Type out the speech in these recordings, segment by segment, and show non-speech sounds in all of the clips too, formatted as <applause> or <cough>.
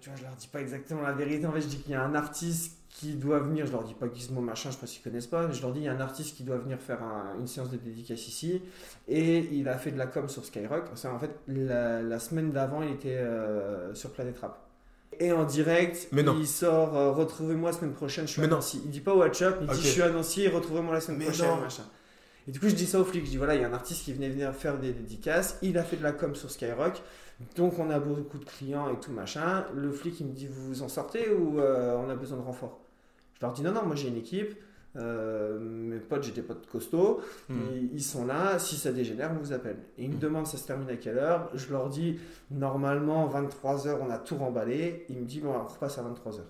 tu vois, je leur dis pas exactement la vérité. En fait, je dis qu'il y a un artiste qui doit venir. Je leur dis pas Gizmo machin, je sais pas s'ils connaissent pas. Mais je leur dis il y a un artiste qui doit venir faire un- une séance de dédicace ici. Et il a fait de la com sur Skyrock. Ça, en fait, la, la semaine d'avant, il était euh, sur Planet Rap. Et en direct, Mais non. il sort euh, Retrouvez-moi la semaine prochaine, je suis Mais à non. Nancy. Il dit pas WhatsApp, il Ok. dit je suis à Nancy, retrouvez-moi la semaine Mais prochaine, non. machin. Et du coup, je dis ça au flic. Je dis voilà, il y a un artiste qui venait venir faire des dédicaces. Il a fait de la com sur Skyrock. Donc, on a beaucoup de clients et tout machin. Le flic, il me dit vous vous en sortez ou euh, on a besoin de renfort? Je leur dis non, non, moi j'ai une équipe. Euh, mes potes, j'ai des potes costauds. Hmm. Ils, ils sont là. Si ça dégénère, on vous appelle. Et ils me demandent ça se termine à quelle heure? Je leur dis normalement 23h, on a tout remballé. Il me dit bon, on repasse à 23h.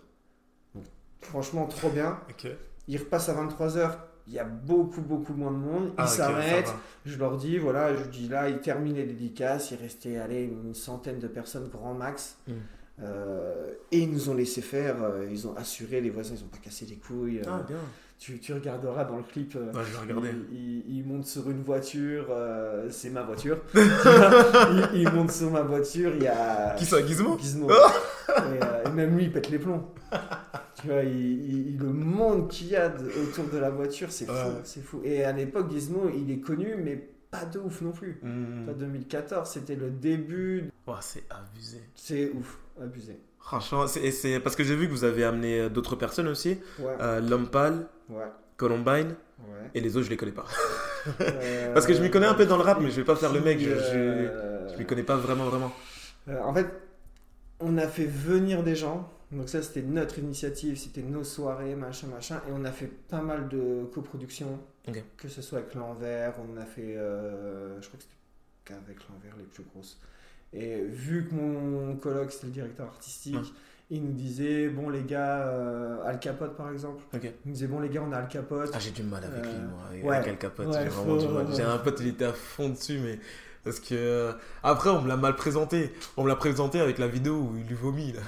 Donc, franchement, trop bien. Ok. Il repasse à 23h. Il y a beaucoup, beaucoup moins de monde. Il Ah, ok, ça s'arrête. va. Je leur dis, voilà, je dis là, il termine les dédicaces. Il restait, allez, une centaine de personnes, grand max. Mm. Euh, et ils nous ont laissé faire. euh, ils ont assuré, les voisins, ils ont pas cassé les couilles. euh, Ah, bien. tu, tu regarderas dans le clip. euh, Ouais, je vais regarder. il, il- il monte sur une voiture, euh, c'est ma voiture. <laughs> il, il monte sur ma voiture, il y a. Qui ça, Gizmo? Gizmo. <laughs> et, euh, et même lui, il pète les plombs. Tu vois, il, le monde qu'il y a de- autour de la voiture, c'est fou, Ouais. c'est fou. Et à l'époque, Gizmo, il est connu, mais pas de ouf non plus. Pas 2014, c'était le début. C'est abusé. C'est ouf, abusé. Franchement, c'est et c'est parce que j'ai vu que vous avez amené euh, d'autres personnes aussi. Ouais, Euh, L'homme pâle, ouais, Columbine, ouais. et les autres, je les connais pas. Euh, <laughs> Parce que je m'y connais un peu dans le rap, mais je vais pas faire le mec, je- je- euh, Je m'y connais pas vraiment, vraiment. Euh, en fait, on a fait venir des gens. Donc ça, c'était notre initiative, c'était nos soirées, machin, machin. Et on a fait pas mal de coproductions. Que ce soit avec l'envers, on a fait... euh, je crois que c'était qu'avec l'envers les plus grosses. Et vu que mon coloc, c'était le directeur artistique, il nous disait, bon les gars, euh, Al Capote par exemple, il nous disait, bon les gars, on a Al Capote. Ah, j'ai du mal avec Euh, lui, moi. Avec ouais. Al Capote, Ouais, j'ai vraiment faut- du mal. J'ai un pote, il était à fond dessus, mais. Parce que. euh, Après, on me l'a mal présenté. On me l'a présenté avec la vidéo où il lui vomit, là.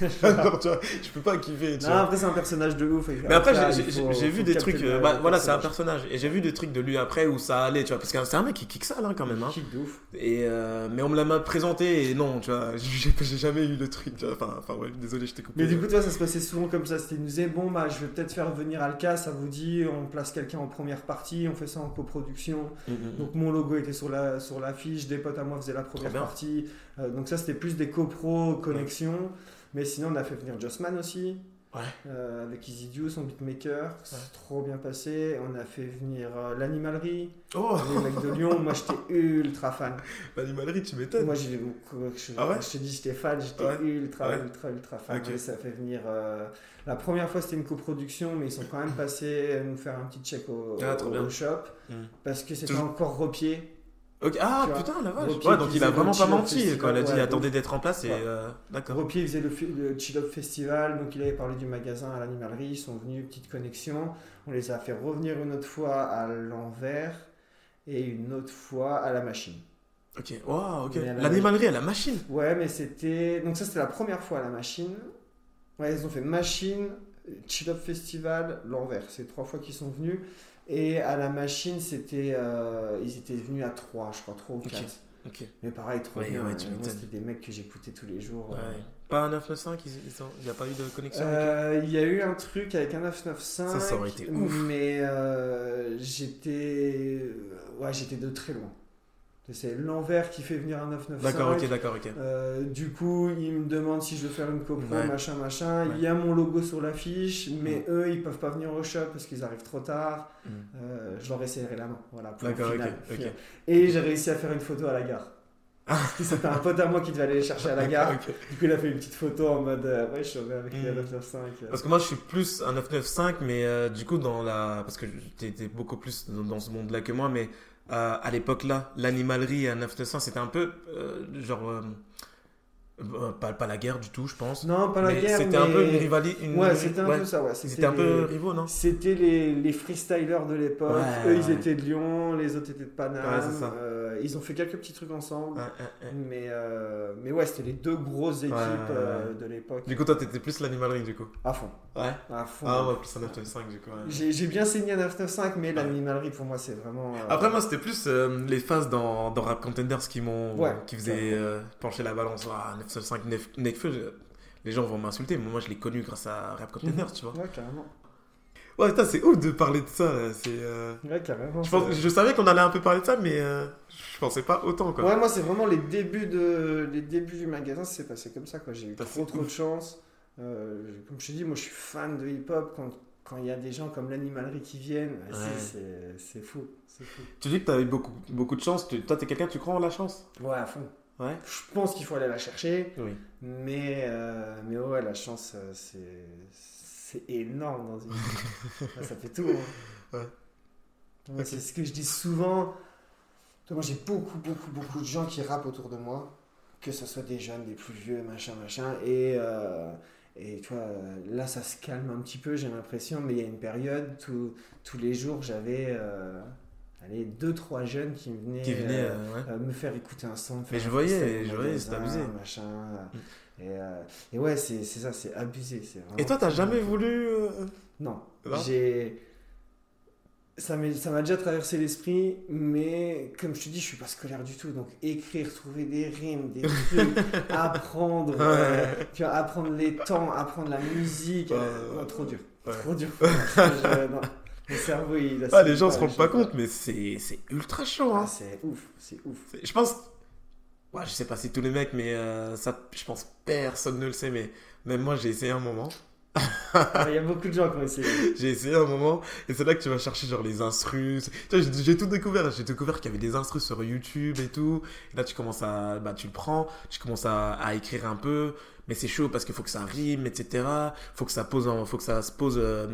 Ouais. <laughs> Alors, tu vois, je peux pas kiffer, tu Non, vois. après, c'est un personnage de ouf. Mais après, j'ai- vu des trucs. euh, bah, voilà, c'est un personnage. Et j'ai vu des trucs de lui après où ça allait, tu vois. Parce que c'est un mec qui kick ça, là, quand même. Hein. Kick de ouf. Et, euh, mais on me l'a mal présenté et non, tu vois. <laughs> J'ai jamais eu le truc, tu vois. Enfin, enfin ouais, désolé, je t'ai coupé. Mais du coup, toi, ça se passait souvent comme ça. C'était, nous disaient, bon, bah, je vais peut-être faire venir Alka, ça vous dit, on place quelqu'un en première partie, on fait ça en coproduction. Mm, mm, mm. Donc, mon logo était sur la, sur l'affiche, des potes à moi faisaient la première partie. Euh, donc, ça, c'était plus des copros, connexions. Mais sinon, on a fait venir Jossman aussi. Ouais. euh, avec Easy son beatmaker, c'est trop bien passé. On a fait venir euh, l'animalerie, Oh, les mecs de Lyon. Moi, j'étais <laughs> ultra fan. l'animalerie, tu m'étonnes. Moi, j'ai, je, Ah ouais? je te dis, j'étais fan, j'étais Ouais. ultra, Ouais. ultra, ultra fan. Ouais, ça fait venir. euh, La première fois, c'était une coproduction, mais ils sont quand même <coughs> passés nous faire un petit check au, Ah, au shop Mm. parce que c'était Toujours- encore repié. Ok, Ah, putain, la vache. Repier Ouais, donc il a vraiment pas menti festival, quand il a dit ouais, attendait donc- d'être en place et. Ouais. euh, D'accord. Repier faisait le, le Chill Up Festival, donc il avait parlé du magasin à l'animalerie. Ils sont venus, petite connexion. On les a fait revenir une autre fois à l'envers et une autre fois à la machine. Ok, wow, ok. L'animalerie à la machine. Ouais, mais c'était. Donc, ça, c'était la première fois à la machine. Ouais, ils ont fait machine, Chill Up Festival, l'envers. C'est trois fois qu'ils sont venus. Et à la machine, c'était. euh, Ils étaient venus à trois, je crois, trois ou Ok. quatre. Ok. Mais pareil, trop Ouais, bien. m'étonnes. c'était des mecs que j'écoutais tous les jours. Ouais. Pas un 995, ils- ils ont- il n'y a pas eu de connexion avec Euh, Il y a eu un truc avec un 995. Ça, ça aurait été ouf. Mais euh, j'étais. Ouais, j'étais de très loin. C'est l'envers qui fait venir un 995. D'accord, ok, d'accord, ok. Euh, du coup, ils me demandent si je veux faire une copro, Ouais. machin, machin. Ouais. Il y a mon logo sur l'affiche, mais eux, ils peuvent pas venir au shop parce qu'ils arrivent trop tard. Mm. Euh, je leur ai serré la main, voilà. pour le D'accord, ok, final. ok. Et j'ai réussi à faire une photo à la gare. Que C'était un pote à moi qui devait aller les chercher à la <laughs> gare. Du coup, il a fait une petite photo en mode euh, Ouais, je suis avec les Mm. 995. euh. Parce que moi je suis plus un 995, mais euh, du coup, dans la. Parce que tu étais beaucoup plus dans, dans ce monde-là que moi, mais à l'époque là, l'animalerie à 995, c'était un peu euh, genre. Euh, pas, pas la guerre du tout, je pense. Non, pas la mais guerre. C'était un peu une rivalité. Une... Ouais, c'était un ouais. peu ça, ouais. C'était un peu les- rivaux, non C'était les, les freestylers de l'époque. Ouais, Eux, ils ouais. étaient de Lyon, les autres étaient de Paname. Ouais, c'est ça. Euh, ils ont fait quelques petits trucs ensemble. Ouais, ouais, ouais. Mais, euh, mais ouais, c'était les deux grosses équipes Ouais, ouais, euh, ouais. de l'époque. Du coup, toi, t'étais plus l'animalerie, du coup. À fond. Ouais. À fond. Ah, moi, plus un 995, du coup. ouais. J'ai bien saigné à 995, mais l'animalerie, pour moi, c'est vraiment. Après, moi, c'était plus les phases dans, dans Rap Contenders qui m'ont. Ouais, qui faisaient pencher la balance. Ah, 995, Nef- Nekfeu, je- les gens vont m'insulter. Moi, je l'ai connu grâce à Rap Containers, tu vois. Ouais, carrément. Ouais, putain, c'est ouf de parler de ça. là. C'est. euh, Ouais, carrément. Je, pense- c'est- je savais qu'on allait un peu parler de ça, mais euh, je pensais pas autant, quoi. Ouais, moi, c'est vraiment les débuts, de... les débuts du magasin, c'est passé comme ça. quoi. J'ai eu trop, trop de chance. Euh, comme je te dis, moi, je suis fan de hip-hop. Quand quand il y a des gens comme l'animalerie qui viennent, Ouais. c'est- c'est fou. C'est fou. Tu dis que tu as eu beaucoup, beaucoup de chance. Tu- toi, t'es quelqu'un, tu crois en la chance? Ouais, à fond. Ouais. Je pense qu'il faut aller la chercher. Oui. Mais, euh, mais ouais, la chance, euh, c'est énorme dans une. <laughs> Ouais, ça fait tout. hein. Ouais. C'est ce que je dis souvent. Moi, j'ai beaucoup, beaucoup, beaucoup de gens qui rappent autour de moi, que ce soit des jeunes, des plus vieux, machin, machin. Et, euh, et tu vois, là, ça se calme un petit peu, j'ai l'impression, mais il y a une période, tout- tous les jours, j'avais euh, allez, deux, trois jeunes qui venaient. Qui venait. euh, euh, ouais. euh, me faire écouter un son. Mais je voyais, je voyais, c'était abusé. Machin, et, et ouais, c'est ça, c'est abusé. Et toi, t'as jamais voulu. Non. Non J'ai. Ça m'a déjà traversé l'esprit, mais comme je te dis, je suis pas scolaire du tout. Donc écrire, trouver des rimes, des <laughs> trucs, apprendre, euh, tu vois, apprendre les temps, apprendre la musique. Euh, non, trop dur. ouais. Trop dur. <laughs> Je- non. Mon cerveau, il Ah, les gens se rendent pas compte, mais c'est ultra chaud. Ah, Hein. c'est ouf, c'est ouf. Je pense. Ouais, je sais pas si tous les mecs, mais euh, ça, je pense personne ne le sait, mais même moi, j'ai essayé un moment. Ah, Il y a beaucoup de gens qui ont essayé. <laughs> J'ai essayé un moment, et c'est là que tu vas chercher genre les instrus. J'ai tout découvert. J'ai découvert qu'il y avait des instrus sur YouTube et tout. Et là, tu commences à. Bah, tu le prends, tu commences à, à écrire un peu. Mais c'est chaud parce qu'il faut que ça rime, etc. Faut que ça pose, en- faut que ça se pose euh,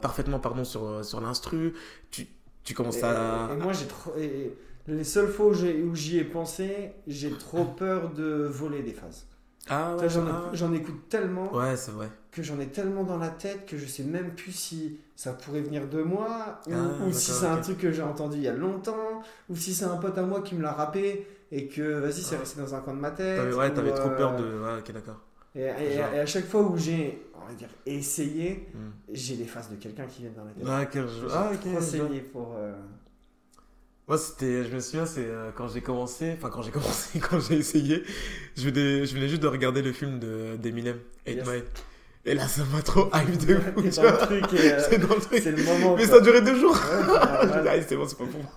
parfaitement, pardon, sur, sur l'instru. Tu, tu commences Et, à. et moi, j'ai trop. et les seules fois où j'y ai pensé, j'ai trop peur de voler des phases. Ah ouais, J'en ah. j'en écoute tellement Ouais, c'est vrai. que j'en ai tellement dans la tête que je sais même plus si ça pourrait venir de moi ou, Ah, ou si c'est un truc que j'ai entendu il y a longtemps ou si c'est un pote à moi qui me l'a rappé et que vas-y c'est Ah. resté dans un coin de ma tête. T'avais, ouais, ou, t'avais trop euh, peur de. Ouais, ok, d'accord. Et, et- Genre. et à chaque fois où j'ai, on va dire, essayé, Hmm. j'ai les faces de quelqu'un qui vient dans la tête. Ah, quel Ah, ok. essayé pour. euh, Moi, c'était, je me souviens, c'est euh, quand j'ai commencé, enfin quand j'ai <laughs> commencé, quand j'ai essayé, je venais, je venais juste de regarder le film de d'Eminem, 8 Yes. Mile. Et là, ça m'a trop hype de <laughs> fou, euh, <laughs> C'est dans le truc. c'est le moment. Mais quoi. ça a duré deux jours. Ouais, je ouais, dis, ah, c'est bon, c'est pas pour moi.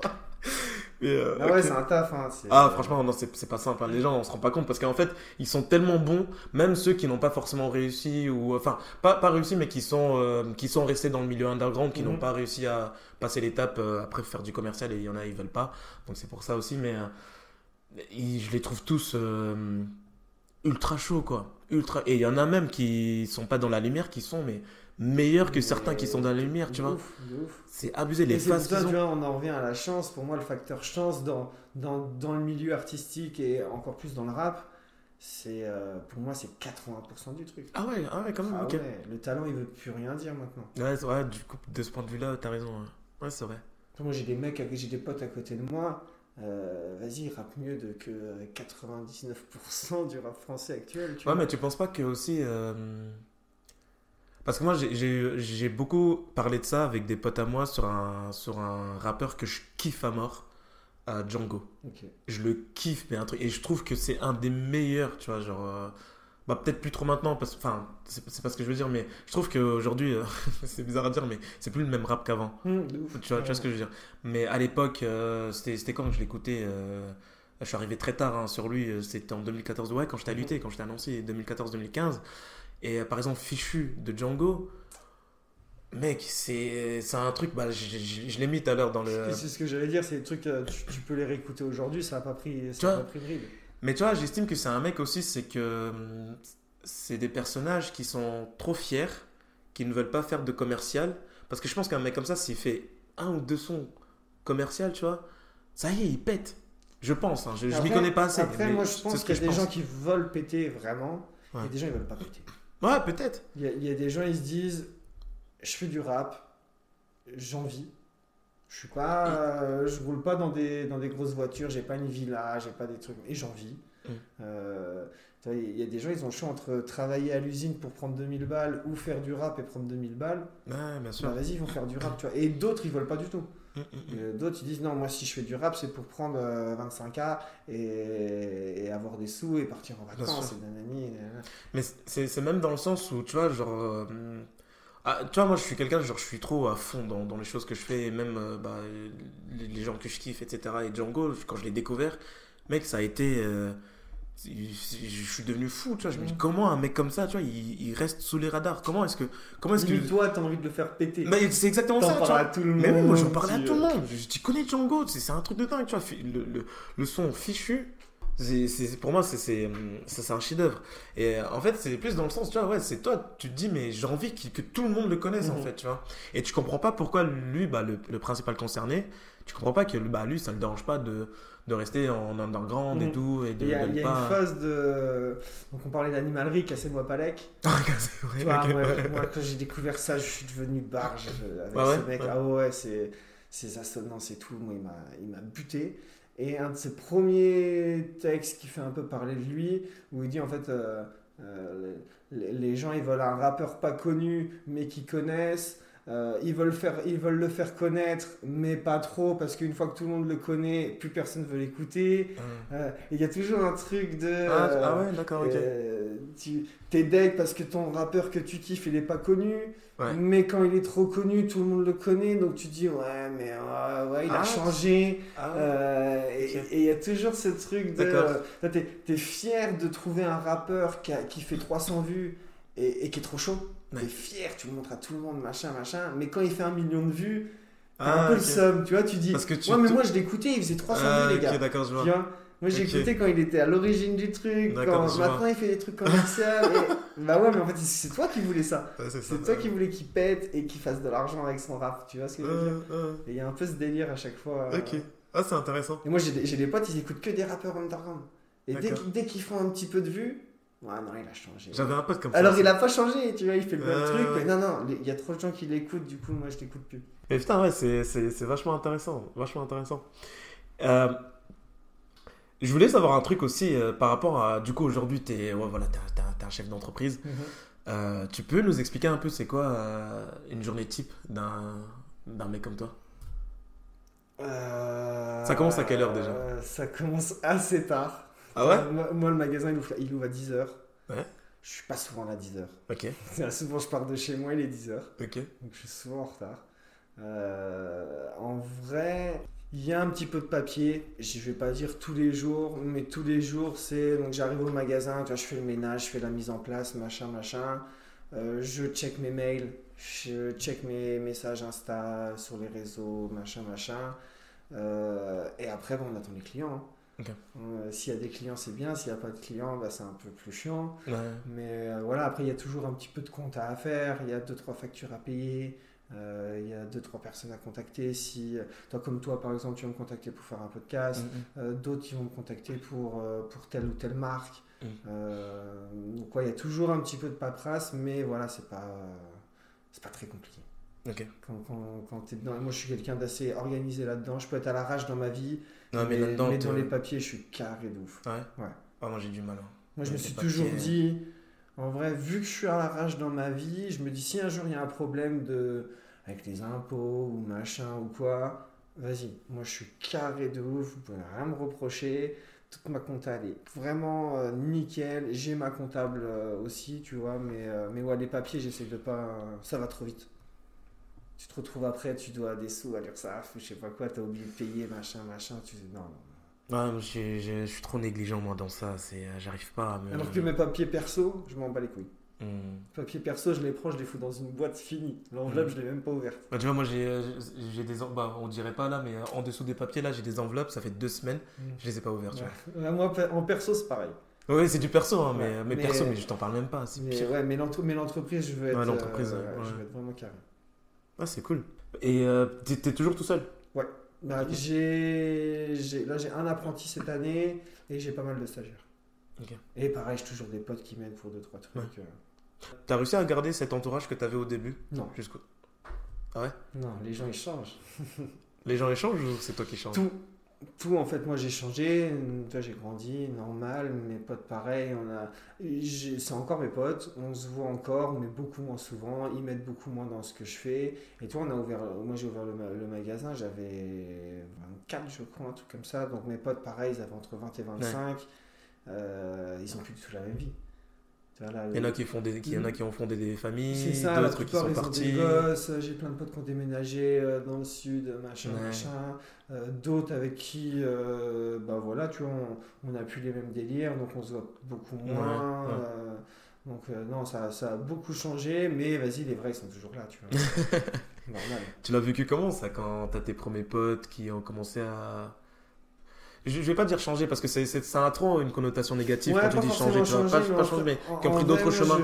Euh, Ah ouais, c'est un taf. Hein, Ah, franchement, non, c'est pas simple. hein. Les gens, on se rend pas compte parce qu'en fait, ils sont tellement bons, même ceux qui n'ont pas forcément réussi ou enfin pas pas réussi, mais qui sont euh, qui sont restés dans le milieu underground, qui Mhm. n'ont pas réussi à passer l'étape euh, après faire du commercial et il y en a ils veulent pas. Donc c'est pour ça aussi, mais euh, ils- je les trouve tous euh, ultra chauds quoi, ultra. Et il y en a même qui sont pas dans la lumière, qui sont mais meilleurs que certains qui sont dans la lumière, tu vois. C'est abusé les phases ça, tu vois, on en revient à la chance. Pour moi, le facteur chance dans, dans, dans le milieu artistique et encore plus dans le rap, c'est euh, pour moi, c'est 80% du truc. Ah ouais, ah ouais, quand même. Ah ouais, le talent, il veut plus rien dire maintenant. Ouais, ouais, du coup, de ce point de vue-là, t'as raison. Ouais, Ouais, c'est vrai. Moi, j'ai des mecs, j'ai des potes à côté de moi. euh, Vas-y, ils rappent mieux de, que 99% du rap français actuel. Tu Ouais, vois. mais tu penses pas que aussi. euh, Parce que moi, j'ai- beaucoup parlé de ça avec des potes à moi sur un, sur un rappeur que je kiffe à mort, euh, Django. Je le kiffe, mais un truc. Et je trouve que c'est un des meilleurs, tu vois, genre. euh, Bah, peut-être plus trop maintenant, parce... enfin, c'est pas ce que je veux dire, mais je trouve qu'aujourd'hui, euh, <laughs> c'est bizarre à dire, mais c'est plus le même rap qu'avant. Ouf. Tu vois, tu vois ce que je veux dire Mais à l'époque, euh, c'était quand je l'écoutais Je suis arrivé très tard hein, sur lui, c'était en 2014, ouais, quand j'étais à l'UT, quand j'étais annoncé, 2014-2015. Et euh, par exemple, Fichu de Django, mec, c'est un truc, bah, je, je- je l'ai mis tout à l'heure dans le. C'est ce que j'allais dire, c'est des trucs, euh, tu, tu peux les réécouter aujourd'hui, ça n'a pas pris, ça a vois pas pris de ride. Mais tu vois, j'estime que c'est un mec aussi, c'est que hum, c'est des personnages qui sont trop fiers, qui ne veulent pas faire de commercial. Parce que je pense qu'un mec comme ça, s'il fait un ou deux sons commercial, tu vois, ça y est, il pète. Je pense, hein, je, je m'y connais pas assez. Après, moi, je pense qu'il y a des gens qui veulent péter vraiment, Ouais. et des gens, ils veulent pas péter. Ouais, peut-être. Il y, a, il y a des gens, ils se disent, je fais du rap, j'en vis. Je suis pas, euh, je roule pas dans des, dans des grosses voitures, j'ai pas une villa, j'ai pas des trucs, et j'en vis. Mm. Euh, il y a des gens, ils ont le choix entre travailler à l'usine pour prendre 2000 balles ou faire du rap et prendre 2000 balles. Ouais, bien sûr. Bah, vas-y, ils vont faire du rap, tu vois. Et d'autres, ils veulent pas du tout. Mm, mm, mm. Euh, D'autres, ils disent non, moi si je fais du rap, c'est pour prendre euh, 25K et, et avoir des sous et partir en vacances. Et. Mais c'est c'est même dans le sens où, tu vois, genre. euh, ah, tu vois, moi, je suis quelqu'un, genre, je suis trop à fond dans, dans les choses que je fais, et même euh, bah, les, les gens que je kiffe, etc. Et Django, quand je l'ai découvert, mec, ça a été. euh, je suis devenu fou, tu vois. Je me dis, comment un mec comme ça, tu vois, il, il reste sous les radars? Comment est-ce que. Comment est-ce que. Toi, t'as envie de le faire péter. Mais c'est exactement ça, tu vois. à tout le monde. Mais oui, moi j'en parlais à tout le monde. Je, tu connais Django, c'est un truc de dingue, tu vois. Le, le, le son fichu, c'est pour moi, c'est- c'est c'est- c'est un chef-d'œuvre. Et euh, en fait, c'est plus dans le sens, tu vois, ouais, c'est toi, tu te dis, mais j'ai envie que, que tout le monde le connaisse, en Mhm. fait, tu vois. Et tu comprends pas pourquoi lui, bah, le, le principal concerné, tu comprends pas que bah, lui, ça le dérange pas de, de rester en underground et Mhm. tout, et de, Il y a, de il y a pas. une phase de. Donc, on parlait d'animalerie, cassez-moi Palek. vrai, <laughs> Tu vois, moi, ouais. moi, quand j'ai découvert ça, je suis devenu barge avec Ah ouais ce mec. Ouais. Ah ouais, c'est ses assonances et tout. Moi, il m'a, il m'a buté. Et un de ses premiers textes qui fait un peu parler de lui, où il dit en fait, euh, euh, les, les gens ils veulent un rappeur pas connu, mais qui connaissent. Euh, ils, veulent faire, ils veulent le faire connaître, mais pas trop, parce qu'une fois que tout le monde le connaît, plus personne veut l'écouter. Euh, et Il y a toujours un truc de. Ah, euh, ah ouais, d'accord, ok. euh, tu t'es deg parce que ton rappeur que tu kiffes il est pas connu Ouais. mais quand il est trop connu tout le monde le connaît donc tu dis ouais mais euh, ouais il a Ah, changé Ah, Euh, et il y a toujours ce truc de euh, là, t'es es fier de trouver un rappeur qui, a- qui fait 300 vues et, et qui est trop chaud Ouais. t'es fier tu le montres à tout le monde machin machin mais quand il fait un million de vues t'as Ah, un peu ok. le seum tu vois tu dis Parce que tu ouais mais moi je l'écoutais il faisait 300 Ah, vues les gars d'accord, je tu vois. moi écouté quand il était à l'origine du truc, quand maintenant il fait des trucs commerciaux. et... <laughs> Bah ouais, mais en fait c'est toi qui voulais ça. Ouais, c'est ça. C'est toi qui voulais qu'il pète et qu'il fasse de l'argent avec son rap. Tu vois ce que je veux dire Euh, euh, Et il y a un peu ce délire à chaque fois. euh. Ok. Ah, c'est intéressant. Et moi j'ai des, j'ai des potes, ils écoutent que des rappeurs underground. Et dès qu'ils font un petit peu de vues, ouais non il a changé. J'avais un pote comme ça. Alors aussi. il a pas changé, tu vois, il fait le même Euh, truc. Mais non non, il y a trop de gens qui l'écoutent, du coup moi je l'écoute plus. Mais putain, ouais, c'est, c'est, c'est vachement intéressant. Vachement intéressant. Euh, je voulais savoir un truc aussi euh, par rapport à. Du coup, aujourd'hui, t'es, ouais, voilà, t'es, un- t'es un- t'es un chef d'entreprise. Euh, tu peux nous expliquer un peu c'est quoi une journée type d'un, d'un mec comme toi? Ça commence à quelle heure, déjà? Ça commence assez tard. Ah ouais moi, moi, le magasin il ouvre, il ouvre à 10h. Ouais. Je suis pas souvent là à 10h. Ok, <laughs> Souvent je pars de chez moi, il est 10h. ok. Donc je suis souvent en retard. Euh, en vrai, il y a un petit peu de papier. Je vais pas dire tous les jours, mais tous les jours c'est. Donc j'arrive au magasin, tu vois, je fais le ménage, je fais la mise en place, machin, machin. Euh, je check mes mails, je check mes messages Insta sur les réseaux, machin, machin. Euh, et après, bon, on attend les clients. hein. Euh, s'il y a des clients, c'est bien. S'il n'y a pas de clients, bah, c'est un peu plus chiant. Ouais. Mais euh, voilà, après, il y a toujours un petit peu de compta à faire, il y a deux, trois factures à payer, euh, il y a deux, trois personnes à contacter. Si, toi, comme toi, par exemple, tu vas me contacter pour faire un podcast, Mm, euh, d'autres, ils vont me contacter pour, pour telle ou telle marque. Mm. Euh, donc, ouais, il y a toujours un petit peu de paperasse, mais voilà, c'est pas, c'est pas très compliqué. mm. Quand, quand, quand tu es dedans, moi, je suis quelqu'un d'assez organisé là-dedans. Je peux être à l'arrache dans ma vie, Non, mais, mais, là-dedans, mais dans les papiers, je suis carré de ouf. Ouais. Ouais. Moi j'ai du mal. hein. Moi, je me suis papiers. toujours dit, en vrai, vu que je suis à l'arrache dans ma vie, je me dis si un jour il y a un problème de, avec les impôts ou machin ou quoi, vas-y, moi je suis carré de ouf, vous pouvez rien me reprocher. Toute ma compta elle est vraiment euh, nickel. J'ai ma comptable euh, aussi, tu vois, mais, euh, mais ouais, les papiers, j'essaie de pas. ça va trop vite. Tu te retrouves après, tu dois des sous à l'URSSAF, ou je sais pas quoi, t'as oublié de payer, machin, machin. Tu... Non, non. Ouais, j'ai- j'ai- je suis trop négligent moi dans ça. C'est, euh, j'arrive pas à me. Alors que mes papiers perso, je m'en bats les couilles. Hmm. Papier perso, je les prends, je les fous dans une boîte finie. L'enveloppe, Mhm. je l'ai même pas ouverte. Bah, tu vois, moi j'ai, j'ai des. Bah, on dirait pas là, mais euh, en dessous des papiers là, j'ai des enveloppes. Ça fait deux semaines. Je les ai pas ouvertes. Ouais. Moi, en perso, c'est pareil. Ouais, c'est du perso, hein, mais, Ouais, mais, mais- perso, mais je t'en parle même pas. C'est Mais, pire. ouais, mais l'entre- mais l'entreprise, je veux être, euh, je veux être vraiment carré. Ah, c'est cool. Et euh, t'es, t'es toujours tout seul? Bah, j'ai, j'ai- là, j'ai un apprenti cette année et j'ai pas mal de stagiaires. Ok. Et pareil, j'ai toujours des potes qui m'aident pour deux, trois trucs. Ouais. euh. T'as réussi à garder cet entourage que t'avais au début? Non, jusqu'au... Ah ouais? Non, les gens, ils changent. <laughs> Les gens échangent ou c'est toi qui changes? Tout. Tout en fait moi j'ai changé. Toi j'ai grandi normal. Mes potes pareil on a c'est encore mes potes. On se voit encore mais beaucoup moins souvent. Ils m'aident beaucoup moins dans ce que je fais. Et toi on a ouvert moi j'ai ouvert le, ma- le magasin. J'avais 24 je crois un truc comme ça. Donc mes potes pareil ils avaient entre 20 et 25 Euh, ils ont plus du tout la même vie Il y en a qui font des, qui, y en a qui ont fondé des familles, d'autres qui sont partis. gosses, j'ai plein de potes qui ont déménagé euh, dans le sud, machin, Ouais. machin. Euh, d'autres avec qui, euh, bah voilà, tu vois, on, on a plus les mêmes délires, donc on se voit beaucoup moins. Ouais, ouais. euh, donc euh, non, ça, ça a beaucoup changé, mais vas-y, les vrais ils sont toujours là, tu vois. <laughs> Normal. Tu l'as vécu comment ça quand t'as tes premiers potes qui ont commencé à. Je, vais pas dire changer parce que c'est, ça a trop une connotation négative Ouais, quand tu pas dis changer. Pas, changer, pas en changer, mais qui ont pris d'autres chemins.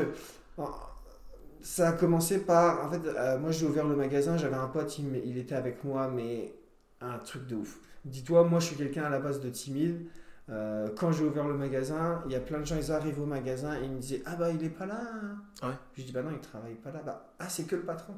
je- Ça a commencé par. En fait, euh, moi j'ai ouvert le magasin, j'avais un pote, il, il était avec moi, mais un truc de ouf. Dis-toi, moi je suis quelqu'un à la base de timide. Euh, quand j'ai ouvert le magasin, il y a plein de gens, ils arrivent au magasin et ils me disaient Ah bah il est pas là. hein. Ouais. Je dis Bah non, il travaille pas là. Bah, ah, c'est que le patron.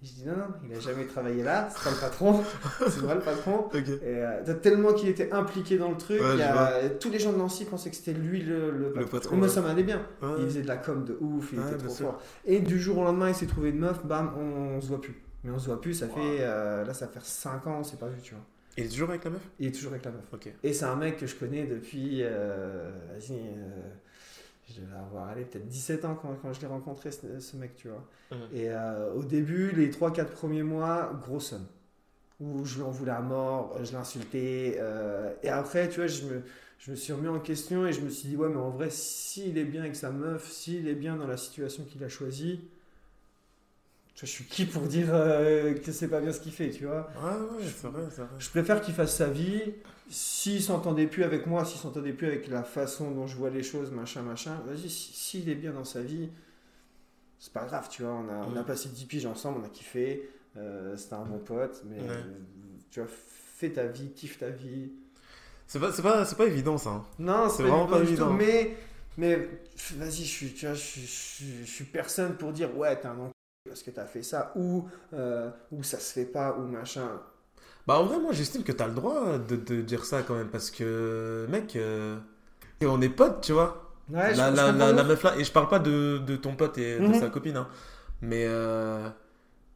Je dis Non, non, il a jamais travaillé là, c'est pas le patron, <laughs> c'est moi le patron. <laughs> Ok. Et euh, t'as tellement qu'il était impliqué dans le truc, Ouais, il y je a- tous les gens de Nancy pensaient que c'était lui le, le patron. patron, Et moi ouais. ça m'allait bien. Ouais. Il faisait de la com de ouf, il était trop sûr. fort. Et du jour au lendemain, il s'est trouvé une meuf, bam, on, on se voit plus. Mais on se voit plus, ça fait. euh, là, ça fait 5 ans, on s'est pas vu, tu vois. Il est toujours avec la meuf? Il est toujours avec la meuf. Et c'est un mec que je connais depuis. euh, Vas-y, je devais avoir allé peut-être 17 ans quand, quand je l'ai rencontré, ce, ce mec, tu vois. Et euh, au début, les 3-4 premiers mois, gros somme. Où je lui en voulais à mort, je l'insultais. euh, et après, tu vois, je me, je me suis remis en question et je me suis dit, ouais, mais en vrai, s'il est bien avec sa meuf, s'il est bien dans la situation qu'il a choisie, je suis qui pour dire euh, que c'est pas bien ce qu'il fait, tu vois Ouais, ouais, c'est vrai, c'est vrai. je préfère qu'il fasse sa vie. S'il s'entendait plus avec moi, s'il s'entendait plus avec la façon dont je vois les choses, machin, machin, vas-y, si- s'il est bien dans sa vie, c'est pas grave, tu vois. On a, on a passé 10 piges ensemble, on a kiffé. euh, C'était un bon pote, mais Ouais. euh, tu vois, fais ta vie, kiffe ta vie. C'est pas, c'est pas, c'est pas évident ça. hein. Non, C'est vraiment pas tout, évident. Mais, mais vas-y, je suis, tu vois, je, suis- je personne pour dire ouais, t'es un parce que t'as fait ça, ou, euh, ou ça se fait pas, ou machin. Bah en vrai, moi j'estime que t'as le droit de, de dire ça quand même parce que, mec, euh, on est potes, tu vois. Ouais, je- la, je la, comprends la, meuf là, et je parle pas de, de ton pote et de Mhm. sa copine, hein. mais euh,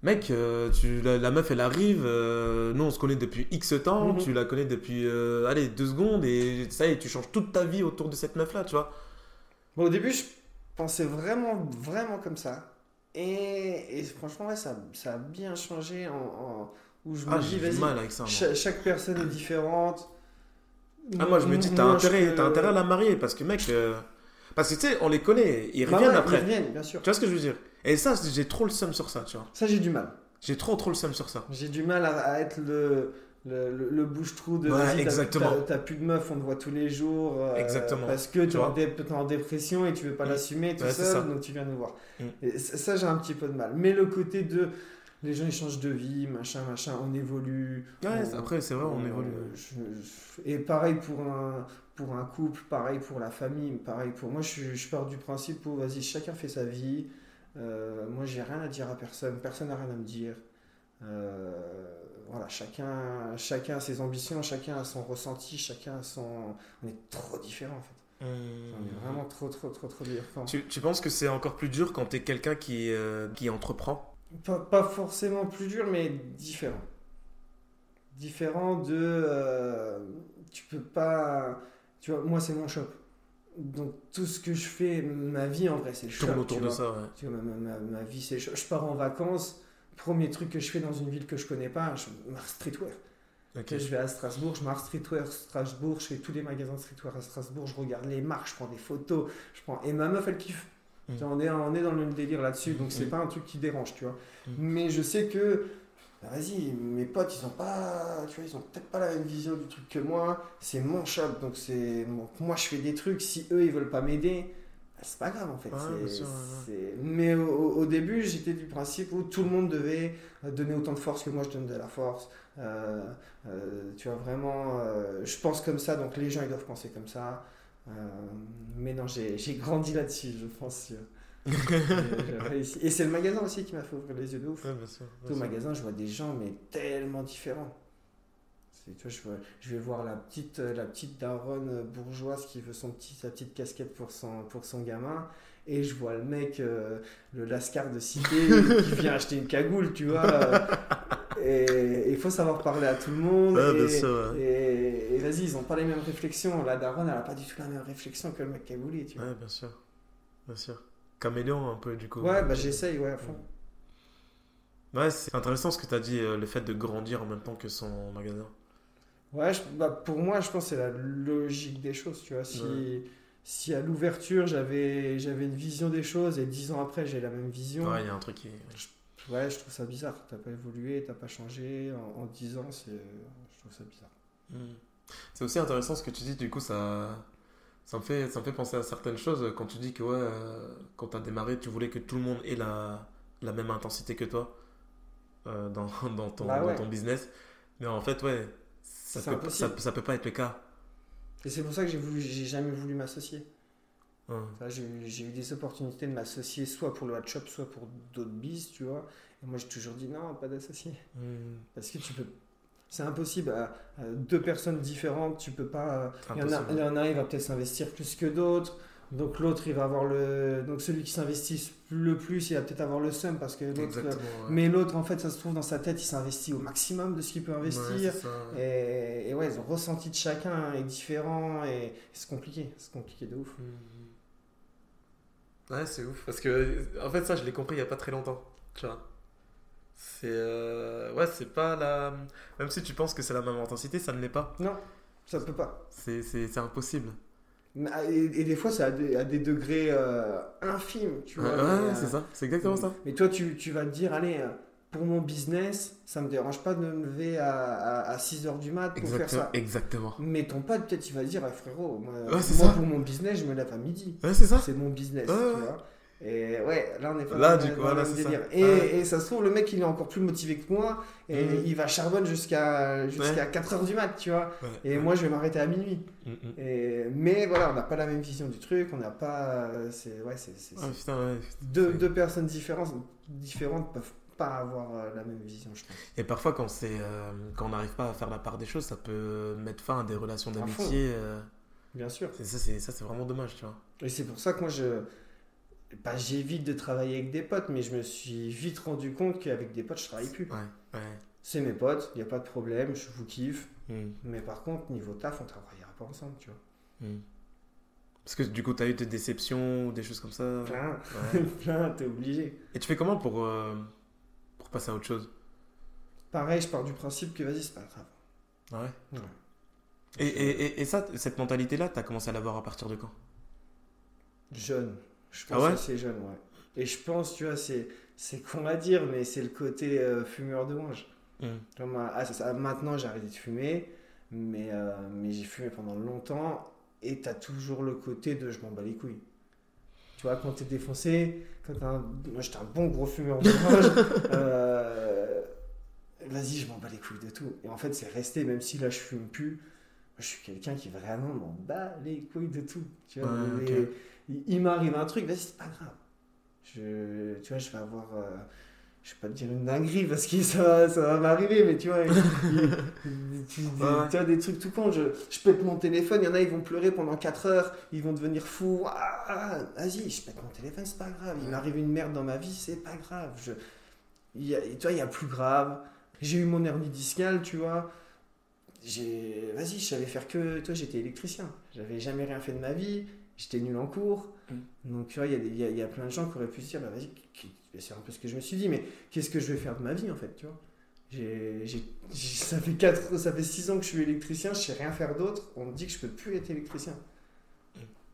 mec, euh, tu, la, meuf elle arrive, nous on se connaît depuis X temps, Mhm. tu la connais depuis, allez, deux secondes et ça y est, tu changes toute ta vie autour de cette meuf là, tu vois. Bon, au début, je pensais vraiment, vraiment comme ça. Et, et franchement, ouais, ça, ça a bien changé en, en- où je me Ah, dis, j'ai du vas-y, mal avec ça. moi. cha- chaque, personne est différente. Ah, moi je me dis, t'as je intérêt, peux- t'as intérêt à la marier parce que, mec, euh, parce que tu sais, on les connaît, ils Bah reviennent ouais, après. Ils reviennent, bien sûr. Tu vois ce que je veux dire? Et ça, j'ai trop le seum sur ça, tu vois. Ça, j'ai du mal. J'ai trop, trop le seum sur ça. J'ai du mal à, à être le, le, le- le bouche-trou de Ouais, exactement. t'as- plus de meuf, on te voit tous les jours. euh, Exactement. Parce que tu es en, dé- en dépression et tu veux pas Mm. l'assumer tout Ouais, seul, ça. donc tu viens nous voir. Mm. Et ça, ça, j'ai un petit peu de mal. Mais le côté de les gens ils changent de vie, machin, machin, on évolue. Ouais, on- après, c'est vrai, on Euh, évolue. je- je- et pareil pour un, pour un couple, pareil pour la famille, pareil pour. Moi, je, je pars du principe où, vas-y, chacun fait sa vie. Euh, moi, j'ai rien à dire à personne, personne n'a rien à me dire. Euh, voilà, chacun, chacun a ses ambitions, chacun a son ressenti, chacun a son. On est trop différents en fait. On est vraiment trop, trop, trop, trop différents. Tu, tu penses que c'est encore plus dur quand t'es quelqu'un qui, euh, qui entreprend? Pas, pas forcément plus dur, mais différent. Différent de. euh, tu peux pas. Tu vois, moi, c'est mon shop. Donc, tout ce que je fais, ma vie en vrai, c'est le shop. Tourne autour tu de vois. ça, ouais. Tu vois, ma, ma- ma vie, c'est le shop. Je pars en vacances. Premier truc que je fais dans une ville que je connais pas, je marche streetwear. Je vais à Strasbourg, je marche streetwear Strasbourg, je fais tous les magasins de streetwear à Strasbourg, je regarde les marques, je prends des photos, je prends... et ma meuf elle kiffe. Mm. On, est, on est dans le même délire là-dessus, donc c'est Mm. pas un truc qui dérange, tu vois. Mm. Mais je sais que, bah, vas-y, mes potes ils ont pas, tu vois, ils ont peut-être pas la même vision du truc que moi, c'est mon shop, donc c'est, moi je fais des trucs, si eux ils veulent pas m'aider, c'est pas grave en fait. Ouais, sûr, ouais, Mais au, début j'étais du principe où tout le monde devait euh, donner autant de force que moi je donne de la force. Euh, euh, tu vois, vraiment, euh, je pense comme ça, donc les gens ils doivent penser comme ça. Mais non, j'ai j'ai grandi là-dessus, je pense. <laughs> Et c'est le magasin aussi qui m'a fait ouvrir les yeux de ouf. Ouais, bien sûr, bien Au magasin, je vois des gens, mais tellement différents. C'est- Tu vois, je, vais- je vais voir la petite, euh, la petite daronne bourgeoise qui veut son petit, sa petite casquette pour son, pour son gamin. Et je vois le mec, euh, le lascar de cité, qui <laughs> vient acheter une cagoule, tu vois. euh, Et il faut savoir parler à tout le monde. Et, sûr, ouais. et, et vas-y, ils ont pas les mêmes réflexions. La daronne, elle a pas du tout la même réflexion que le mec cagoulé, tu vois. Ouais, bien sûr. Bien sûr. Caméléon, un peu, du coup. Ouais, bah j'essaye, ouais, à fond. Ouais, c'est intéressant ce que tu as dit, euh, le fait de grandir en même temps que son magasin. Ouais, je- bah, pour moi, je pense que c'est la logique des choses, tu vois. Si, Ouais. si à l'ouverture, j'avais j'avais une vision des choses et dix ans après, j'ai la même vision, Ouais, il y a un truc qui. ouais, je trouve ça bizarre. T'as pas évolué, t'as pas changé. En, 10 ans, c'est, je trouve ça bizarre. Hmm. C'est aussi intéressant ce que tu dis, du coup, ça, ça, me fait, ça me fait penser à certaines choses. Quand tu dis que, ouais, euh, quand tu as démarré, tu voulais que tout le monde ait la, la même intensité que toi euh, dans, <laughs> dans, ton, Bah ouais. dans ton business. Mais en fait, ouais, ça peut, ça, ça peut pas être le cas. Et c'est pour ça que j'ai jamais voulu m'associer. Enfin, j'ai eu- des opportunités de m'associer soit pour le shop, soit pour d'autres bis, tu vois. Et moi, j'ai toujours dit non, pas d'associé. Hmm. Parce que tu peux. C'est impossible. À, à deux personnes différentes, tu peux pas. Il y en a, il y en a, il va peut-être s'investir plus que d'autres. Donc l'autre, il va avoir le. Donc celui qui s'investit le plus, il va peut-être avoir le seum parce que l'autre. Ouais. Mais l'autre, en fait, ça se trouve dans sa tête, il s'investit au maximum de ce qu'il peut investir. et, et ouais, le ressenti de chacun est différent et c'est compliqué. C'est compliqué de ouf. Ouais, c'est ouf. Parce que, en fait, ça, je l'ai compris il y a pas très longtemps. Tu vois. C'est. euh, Ouais, c'est pas la. Même si tu penses que c'est la même intensité, ça ne l'est pas. Non, ça peut pas. C'est impossible. Mais- Et, et des fois, c'est à des, à des degrés euh, infimes, tu vois. ouais, mais, euh, c'est ça. C'est exactement ça. Mais toi, tu, tu vas te dire, allez, euh, pour mon business, ça me dérange pas de me lever à, à, 6 h du mat pour faire ça. Exactement. Mais ton pote, peut-être, il va dire, Ah, frérot, moi, Ouais, c'est moi, ça. pour mon business, je me lève à midi. Ouais, c'est ça. C'est mon business, tu vois. Et ouais, là, on est pas Là, dans, du coup, dans ça. délire. Et, Ouais. et ça se trouve, le mec, il est encore plus motivé que moi. Et Mhm. il va charbonne jusqu'à jusqu'à Ouais. 4 h du mat, tu vois. Ouais. Et moi, je vais m'arrêter à minuit. Mm. Et, mais voilà, on n'a pas la même vision du truc, on n'a pas. C'est ouais, c'est Ah, putain, deux, deux personnes différentes, différentes peuvent pas avoir euh, la même vision, je pense. Et parfois, quand, c'est, euh, quand on n'arrive pas à faire la part des choses, ça peut mettre fin à des relations d'amitié. euh, Bien sûr. et ça, c'est, ça, c'est vraiment dommage, tu vois. Et c'est pour ça que moi, je. Pas j'évite de travailler avec des potes, mais je me suis vite rendu compte qu'avec des potes, je travaille plus. Ouais, ouais. C'est mes potes, il n'y a pas de problème, je vous kiffe. Mm, Mais par contre, niveau taf, on travaillera pas ensemble, tu vois. mm. Parce que du coup, tu as eu des déceptions ou des choses comme ça? Plein, Ouais. <laughs> plein, t'es obligé. Et tu fais comment pour, euh, pour passer à autre chose? Pareil, je pars du principe que vas-y, c'est pas grave. Ah ouais? Ouais. Et, et, et, et ça, cette mentalité-là, tu as commencé à l'avoir à partir de quand? Jeune. Je Ah pense ouais assez jeune, ouais. Et je pense, tu vois, c'est, c'est con à dire, mais c'est le côté euh, fumeur de mange. Mm. Comme, euh, ah, ça- ça- maintenant, j'ai arrêté de fumer, mais, euh, mais j'ai fumé pendant longtemps, et t'as toujours le côté de je m'en bats les couilles. Tu vois, quand t'es défoncé, quand t'as un... Moi, j'étais un bon gros fumeur de mange. <laughs> euh, Vas-y, je m'en bats les couilles de tout. Et en fait, c'est resté, même si là, je fume plus. Je suis quelqu'un qui vraiment m'en bat les couilles de tout. Tu vois, Ouais, il, il m'arrive un truc, vas-y, c'est pas grave. Je, tu vois, je vais avoir. euh, je vais pas te dire une dinguerie parce que <laughs> ça, va- ça va m'arriver, mais tu vois, il- tu, <laughs> Ouais. tu vois, des trucs tout cons. Je, je pète mon téléphone, il y en a, ils vont pleurer pendant 4 heures, ils vont devenir fous. Ah, ah, vas-y, je pète mon téléphone, c'est pas grave. Il m'arrive une merde dans ma vie, c'est pas grave. Je, il y a, tu vois, il y a plus grave. J'ai eu mon hernie discale, tu vois. J'ai, vas-y, je savais faire que. Toi, j'étais électricien. J'avais jamais rien fait de ma vie. J'étais nul en cours. Mm. Donc, tu vois, il y, a y y plein de gens qui auraient pu se dire, bah vas-y, qui- c'est un peu ce que je me suis dit, mais qu'est-ce que je vais faire de ma vie, en fait, tu vois? Ça, fait quatre, ça fait 6 ans que je suis électricien, je sais rien faire d'autre. On me dit que je peux plus être électricien.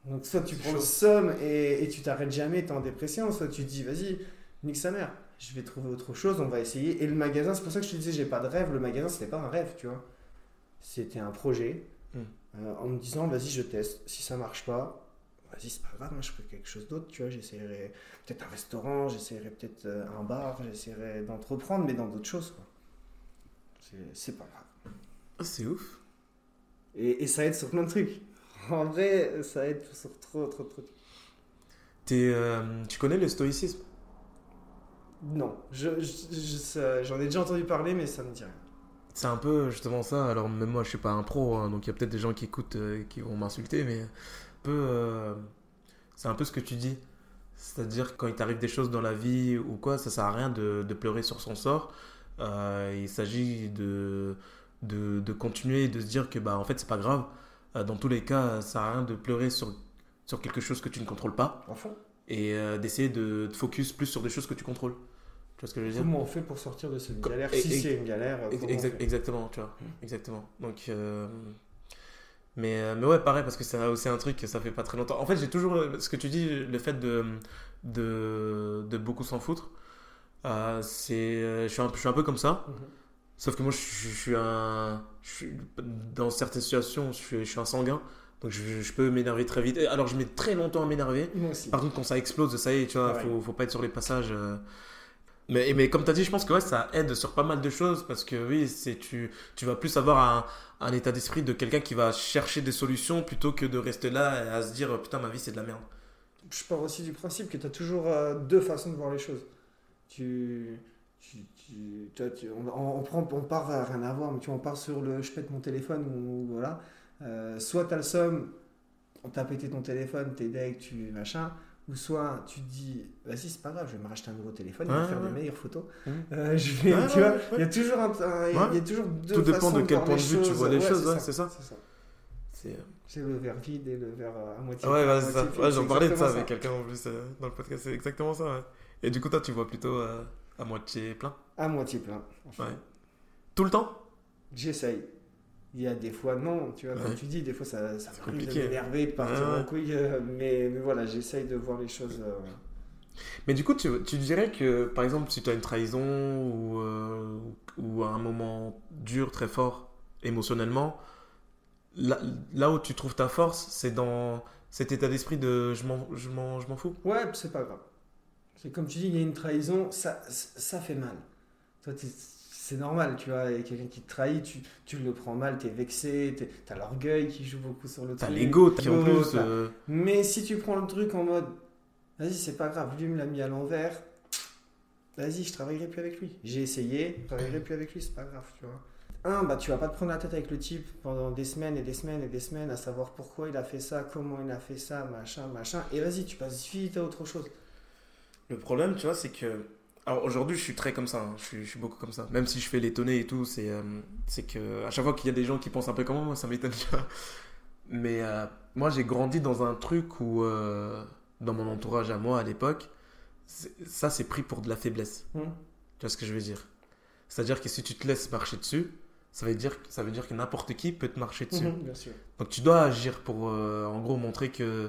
Donc, soit tu prends le somme et, et tu t'arrêtes jamais, t'es en dépression, soit tu dis, vas-y, nique sa mère, je vais trouver autre chose, on va essayer. Et le magasin, c'est pour ça que je te disais, j'ai pas de rêve. Le magasin, c'était pas un rêve, tu vois? C'était un projet Mm. euh, en me disant, vas-y, je teste. Si ça marche pas, vas-y, c'est pas grave, moi je ferai quelque chose d'autre, tu vois. J'essaierai peut-être un restaurant, j'essaierai peut-être euh, un bar, j'essaierai d'entreprendre, mais dans d'autres choses, quoi. C'est- pas grave. Ah, c'est ouf. Et, et ça aide sur plein de trucs. <laughs> En vrai, ça aide sur trop, trop, trop. de trucs. T'es, euh, tu connais le stoïcisme? Non, je, je- j'en ai déjà entendu parler, mais ça me dit rien. C'est un peu justement ça. Alors, même moi, je suis pas un pro, hein, donc il y a peut-être des gens qui écoutent euh, qui vont m'insulter, mais peu, euh, c'est un peu ce que tu dis. C'est-à-dire, quand il t'arrive des choses dans la vie ou quoi, ça sert à rien de, de pleurer sur son sort. Euh, il s'agit de, de, de continuer et de se dire que, bah, en fait, c'est pas grave. Euh, dans tous les cas, ça sert à rien de pleurer sur, sur quelque chose que tu ne contrôles pas Enfin, et d'essayer de te focus plus sur des choses que tu contrôles. Tu vois ce que je veux dire comment on fait pour sortir de cette galère Si c'est une galère, Ex- comment on exact- fait exactement, tu vois. Mm. Exactement. Donc, euh, mais, euh, mais ouais, pareil, parce que c'est aussi un truc que ça fait pas très longtemps. En fait, j'ai toujours euh, ce que tu dis, le fait de, de, de beaucoup s'en foutre. euh, c'est, je, suis un, je suis un peu comme ça. Mhm. Sauf que moi, je, suis- je suis un. Je suis, dans certaines situations, je suis, un sanguin. Donc, je, je peux m'énerver très vite. Alors, je mets très longtemps à m'énerver. Par contre, quand ça explose, ça y est, tu vois, Ouais. faut, faut pas être sur les passages. euh. Mais, mais comme tu as dit, je pense que ouais, ça aide sur pas mal de choses parce que oui, tu, tu vas plus avoir un, état d'esprit de quelqu'un qui va chercher des solutions plutôt que de rester là à se dire putain, ma vie c'est de la merde. Je pars aussi du principe que tu as toujours euh, deux façons de voir les choses. Tu, tu, tu- on, on prend, on part rien à voir, mais tu on part sur le je pète mon téléphone ou voilà. Euh, soit tu as le somme, on t'a pété ton téléphone, t'es deg, tu machin. Ou soit tu te dis, vas-y, c'est pas grave, je vais me racheter un nouveau téléphone, il va Ouais, faire ouais. des meilleures photos. Mhm. Euh, je vais, Ouais, tu vois, il y a toujours, un, un- il y a- toujours deux Tout dépend de quel point de vue tu vois les choses, c'est ça. c'est ça. C'est- le verre vide et le verre euh, à moitié. Ouais, à ouais, c'est ça. j'en parlais de ça avec quelqu'un en plus euh, dans le podcast, c'est exactement ça. Et du coup, toi, tu vois plutôt euh, à moitié plein? À moitié plein. Tout le temps? J'essaye. Il y a des fois non, tu vois, comme tu dis, des fois ça, ça m'arrive de m'énerver, de partir Ouais, en couille, euh, mais, mais voilà, j'essaye de voir les choses. euh, Mais du coup, tu, tu dirais que, par exemple, si tu as une trahison ou, euh, ou un moment dur, très fort, émotionnellement, là, là où tu trouves ta force, c'est dans cet état d'esprit de je m'en, je m'en, je m'en fous. Ouais, c'est pas grave. C'est comme tu dis, il y a une trahison, ça, ça fait mal. Toi, c'est normal, tu vois, il y a quelqu'un qui te trahit, tu, tu le prends mal, t'es vexé, t'as l'orgueil qui joue beaucoup sur le T'as truc. l'ego qui, en plus. t'as- euh, Mais si tu prends le truc en mode, vas-y, c'est pas grave, lui me l'a mis à l'envers, vas-y, je travaillerai plus avec lui. J'ai essayé, je travaillerai plus avec lui, c'est pas grave, tu vois. Un, bah tu vas pas te prendre la tête avec le type pendant des semaines et des semaines et des semaines à savoir pourquoi il a fait ça, comment il a fait ça, machin, machin. Et vas-y, tu passes vite à autre chose. Le problème, tu vois, c'est que. Alors aujourd'hui, je suis très comme ça, hein. je, suis, je suis beaucoup comme ça. Même si je fais l'étonné et tout, c'est euh, c'est que à chaque fois qu'il y a des gens qui pensent un peu comme moi, ça m'étonne. Mais euh, moi, j'ai grandi dans un truc où, euh, dans mon entourage à moi à l'époque, ça c'est pris pour de la faiblesse. Hmm. Tu vois ce que je veux dire? C'est-à-dire que si tu te laisses marcher dessus, ça veut dire, ça veut dire que n'importe qui peut te marcher dessus. Bien sûr. Donc tu dois agir pour, en gros, montrer que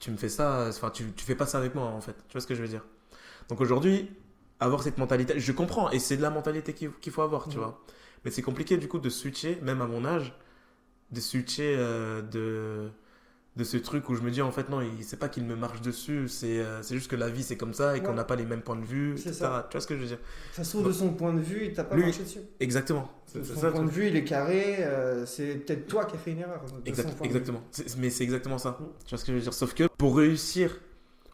tu me fais ça, enfin tu, tu fais pas ça avec moi en fait. Tu vois ce que je veux dire? Donc aujourd'hui, avoir cette mentalité, je comprends, et c'est de la mentalité qu'il faut avoir, tu Mhm. vois. Mais c'est compliqué du coup de switcher, même à mon âge, de switcher euh, de, de ce truc où je me dis en fait non, il- c'est pas qu'il me marche dessus, c'est euh, juste que la vie c'est comme ça et qu'on n'a pas les mêmes points de vue, C'est etc. ça. Tu vois ce que je veux dire? Ça se trouve de son point de vue, il t'a pas Lui- marché dessus. Exactement. De son ça point de vue, il est carré, euh, c'est peut-être toi qui as fait une erreur. Exact- exactement. Mais c'est exactement ça. Mm. Tu vois ce que je veux dire? Sauf que pour réussir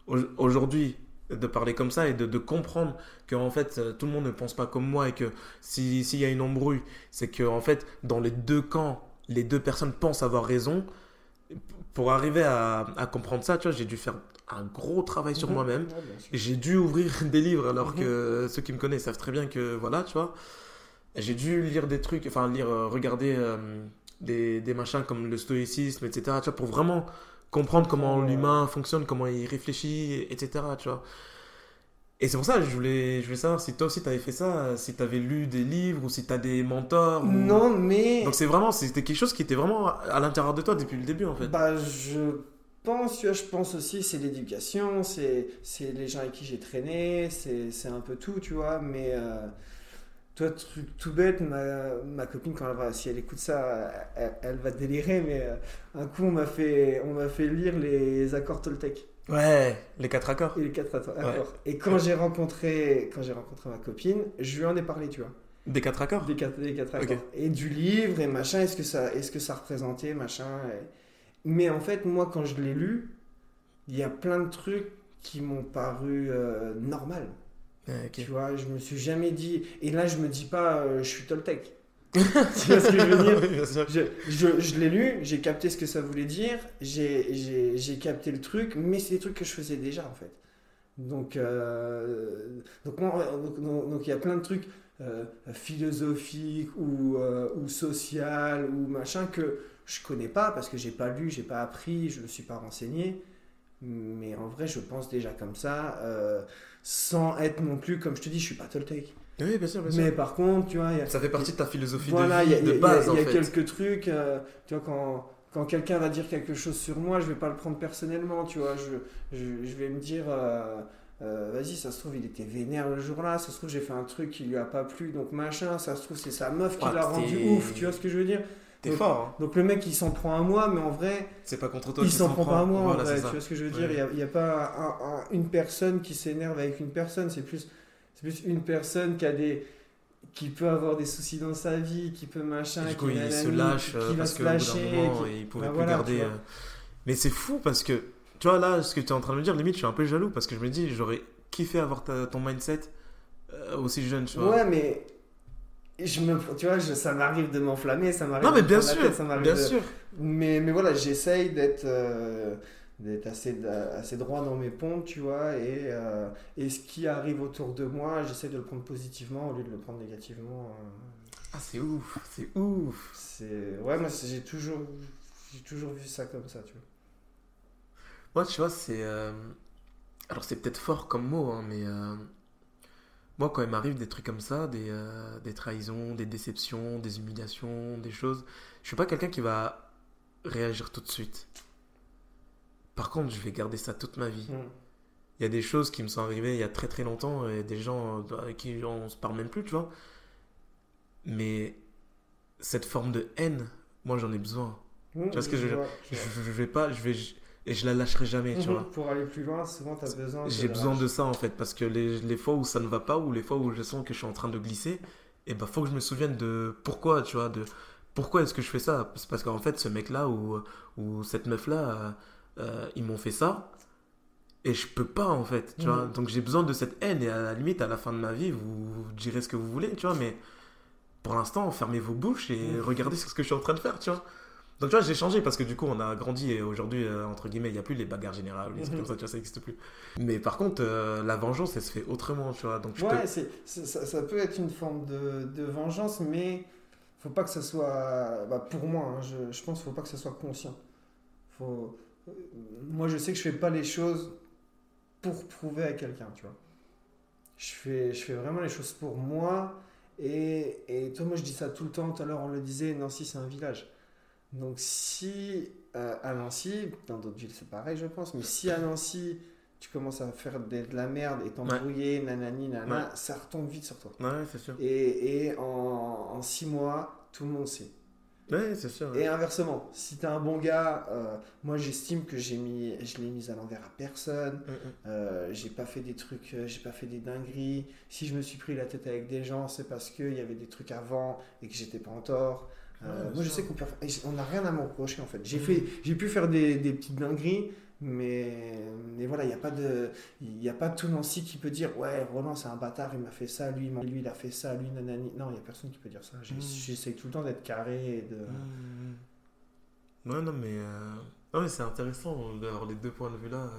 au- aujourd'hui de parler comme ça et de, de comprendre que en fait euh, tout le monde ne pense pas comme moi et que si- s'il y a une embrouille, c'est que en fait dans les deux camps, les deux personnes pensent avoir raison. Pour arriver à, à comprendre ça, tu vois, j'ai dû faire un gros travail sur Mhm. moi-même. Ouais. J'ai dû ouvrir <laughs> des livres alors Mhm. que ceux qui me connaissent savent très bien que voilà, tu vois. J'ai dû lire des trucs, enfin lire, euh, regarder euh, des, des machins comme le stoïcisme, etc. Tu vois, pour vraiment comprendre comment Ouais. l'humain fonctionne, comment il réfléchit, etc. Tu vois. Et c'est pour ça que je voulais, je voulais savoir si toi aussi tu avais fait ça, si tu avais lu des livres ou si tu as des mentors. ou- Non, mais. Donc c'est vraiment, c'était quelque chose qui était vraiment à l'intérieur de toi depuis le début en fait. Bah, je pense, tu vois, je pense aussi, c'est l'éducation, c'est c'est les gens avec qui j'ai traîné, c'est c'est un peu tout, tu vois. Mais euh, toi, truc tout bête, ma, ma copine, quand elle va, si elle écoute ça, elle, elle va délirer, mais euh, un coup, on m'a fait, on m'a fait lire les accords Toltec Ouais, les quatre accords. et les quatre accords. Et quand j'ai rencontré, quand j'ai rencontré ma copine, je lui en ai parlé, tu vois. Des quatre accords Des quatre, des quatre accords. Et du livre et machin, est-ce que ça, est-ce que ça représentait machin. et- Mais en fait, moi, quand je l'ai lu, il y a plein de trucs qui m'ont paru euh, normal. Ouais, ok. Tu vois, je me suis jamais dit. Et là, je me dis pas, euh, je suis Toltec. <laughs> tu vois ce que je veux dire Oui, sûr. Je, je, je l'ai lu, j'ai capté ce que ça voulait dire, j'ai- capté le truc, mais c'est des trucs que je faisais déjà en fait. Donc, euh, donc, moi, donc, donc- donc il y a plein de trucs euh, philosophiques ou, euh, ou social ou machin que je connais pas parce que j'ai pas lu, j'ai pas appris, je me suis pas renseigné. Mais en vrai, je pense déjà comme ça, euh, sans être non plus, comme je te dis, je suis pas Toltec. Oui, bien sûr, bien sûr. Mais par contre, tu vois, a, Ça fait partie de ta philosophie voilà, de y vie a, y de a- base, il y a en fait. quelques trucs. euh, tu vois, quand, quand quelqu'un va dire quelque chose sur moi, je vais pas le prendre personnellement. Tu vois, je, je, je vais me dire, euh, euh, vas-y, ça se trouve, il était vénère le jour-là. Ça se trouve, j'ai fait un truc qui lui a pas plu, donc machin. Ça se trouve, c'est sa meuf qui Ah, l'a rendu ouf. Tu vois ce que je veux dire? T'es Donc- fort, hein. Donc le mec, il s'en prend à moi, mais en vrai, C'est pas contre toi il s'en prend pas à moi. en vrai, tu vois ce que je veux Ouais. dire Il y a, il y a pas un- un- une personne qui s'énerve avec une personne. C'est plus, c'est plus une personne qui a des qui peut avoir des soucis dans sa vie, qui peut machin, Et du qui il se lâche qui va se qu'au bout d'un lâcher, moment, qui- il pouvait Bah plus voilà, garder. euh. Mais c'est fou parce que, tu vois, là, ce que tu es en train de me dire, limite, je suis un peu jaloux parce que je me dis, j'aurais kiffé avoir ta- ton mindset euh, aussi jeune, tu vois. Ouais, mais je me, tu vois, je- ça m'arrive de m'enflammer, ça m'arrive. non, mais bien sûr, tête, ça bien de- sûr. Mais, mais voilà, j'essaye d'être euh, d'être assez, assez droit dans mes pompes, tu vois, et, euh, et ce qui arrive autour de moi, j'essaie de le prendre positivement au lieu de le prendre négativement. euh. Ah, c'est ouf, c'est ouf. C'est ouais, moi j'ai toujours j'ai toujours vu ça comme ça, tu vois. Moi, tu vois, c'est. Alors, c'est peut-être fort comme mot, hein, mais. Moi, quand il m'arrive des trucs comme ça, des, euh, des trahisons, des déceptions, des humiliations, des choses, je suis pas quelqu'un qui va réagir tout de suite. Par contre, je vais garder ça toute ma vie. Mm. Il y a des choses qui me sont arrivées il y a très très longtemps et des gens euh, avec qui on se parle même plus, tu vois. Mais cette forme de haine, moi j'en ai besoin. Mm, vois ce que je veux dire? Vois, Je, je vois. je vais pas, je vais et je la lâcherai jamais, tu Mhm. vois. Pour aller plus loin, souvent tu as besoin. J'ai besoin de ça en fait parce que les, les fois où ça ne va pas ou les fois où je sens que je suis en train de glisser, et ben faut que je me souvienne de pourquoi, tu vois, de pourquoi est-ce que je fais ça C'est parce qu'en fait ce mec là ou ou cette meuf là, ils m'ont fait ça et je peux pas en fait, tu vois. Mhm. Donc j'ai besoin de cette haine et à la limite à la fin de ma vie vous, vous direz ce que vous voulez, tu vois, mais pour l'instant fermez vos bouches et Mhm. regardez ce que je suis en train de faire, tu vois. Donc tu vois, j'ai changé parce que du coup on a grandi et aujourd'hui, euh, entre guillemets, il n'y a plus les bagarres générales, les trucs Mhm. comme ça, tu vois, ça n'existe plus. Mais par contre, euh, la vengeance, elle se fait autrement, tu vois. Donc Ouais, peux... ça, ça peut être une forme de, de vengeance, mais faut pas que ça soit. Bah, pour moi, hein, je, je pense qu'il faut pas que ça soit conscient. Faut, euh, moi, je sais que je fais pas les choses pour prouver à quelqu'un, tu vois. Je fais, je fais vraiment les choses pour moi. Et, et toi, moi, je dis ça tout le temps. Tout à l'heure, on le disait, Nancy, c'est un village. Donc, si euh, à Nancy, dans d'autres villes, c'est pareil, je pense, mais si à Nancy, tu commences à faire de, de la merde et t'embrouiller, nanani, nanana, ça retombe vite sur toi. Ouais, c'est sûr. Et, et en, en six mois, tout le monde sait. Ouais, c'est sûr. Et inversement, si t'es un bon gars, euh, moi j'estime que j'ai mis, je l'ai mis à l'envers à personne. Mm, mm. Euh, j'ai pas fait des trucs, j'ai pas fait des dingueries. Si je me suis pris la tête avec des gens, c'est parce qu'il y avait des trucs avant et que j'étais pas en tort. Euh, moi je sais qu'on n'a rien à me reprocher en fait. J'ai fait, j'ai pu faire des, des petites dingueries, mais, mais voilà, il n'y a pas de, y a pas tout Nancy qui peut dire ouais Roland c'est un bâtard, il m'a fait ça, lui, lui il a fait ça, lui nanani. Non, il y a personne qui peut dire ça. J'ai- Mm. J'essaie tout le temps d'être carré et de. Mm. Ouais, non, mais, euh, non, mais c'est intéressant d'avoir les deux points de vue là.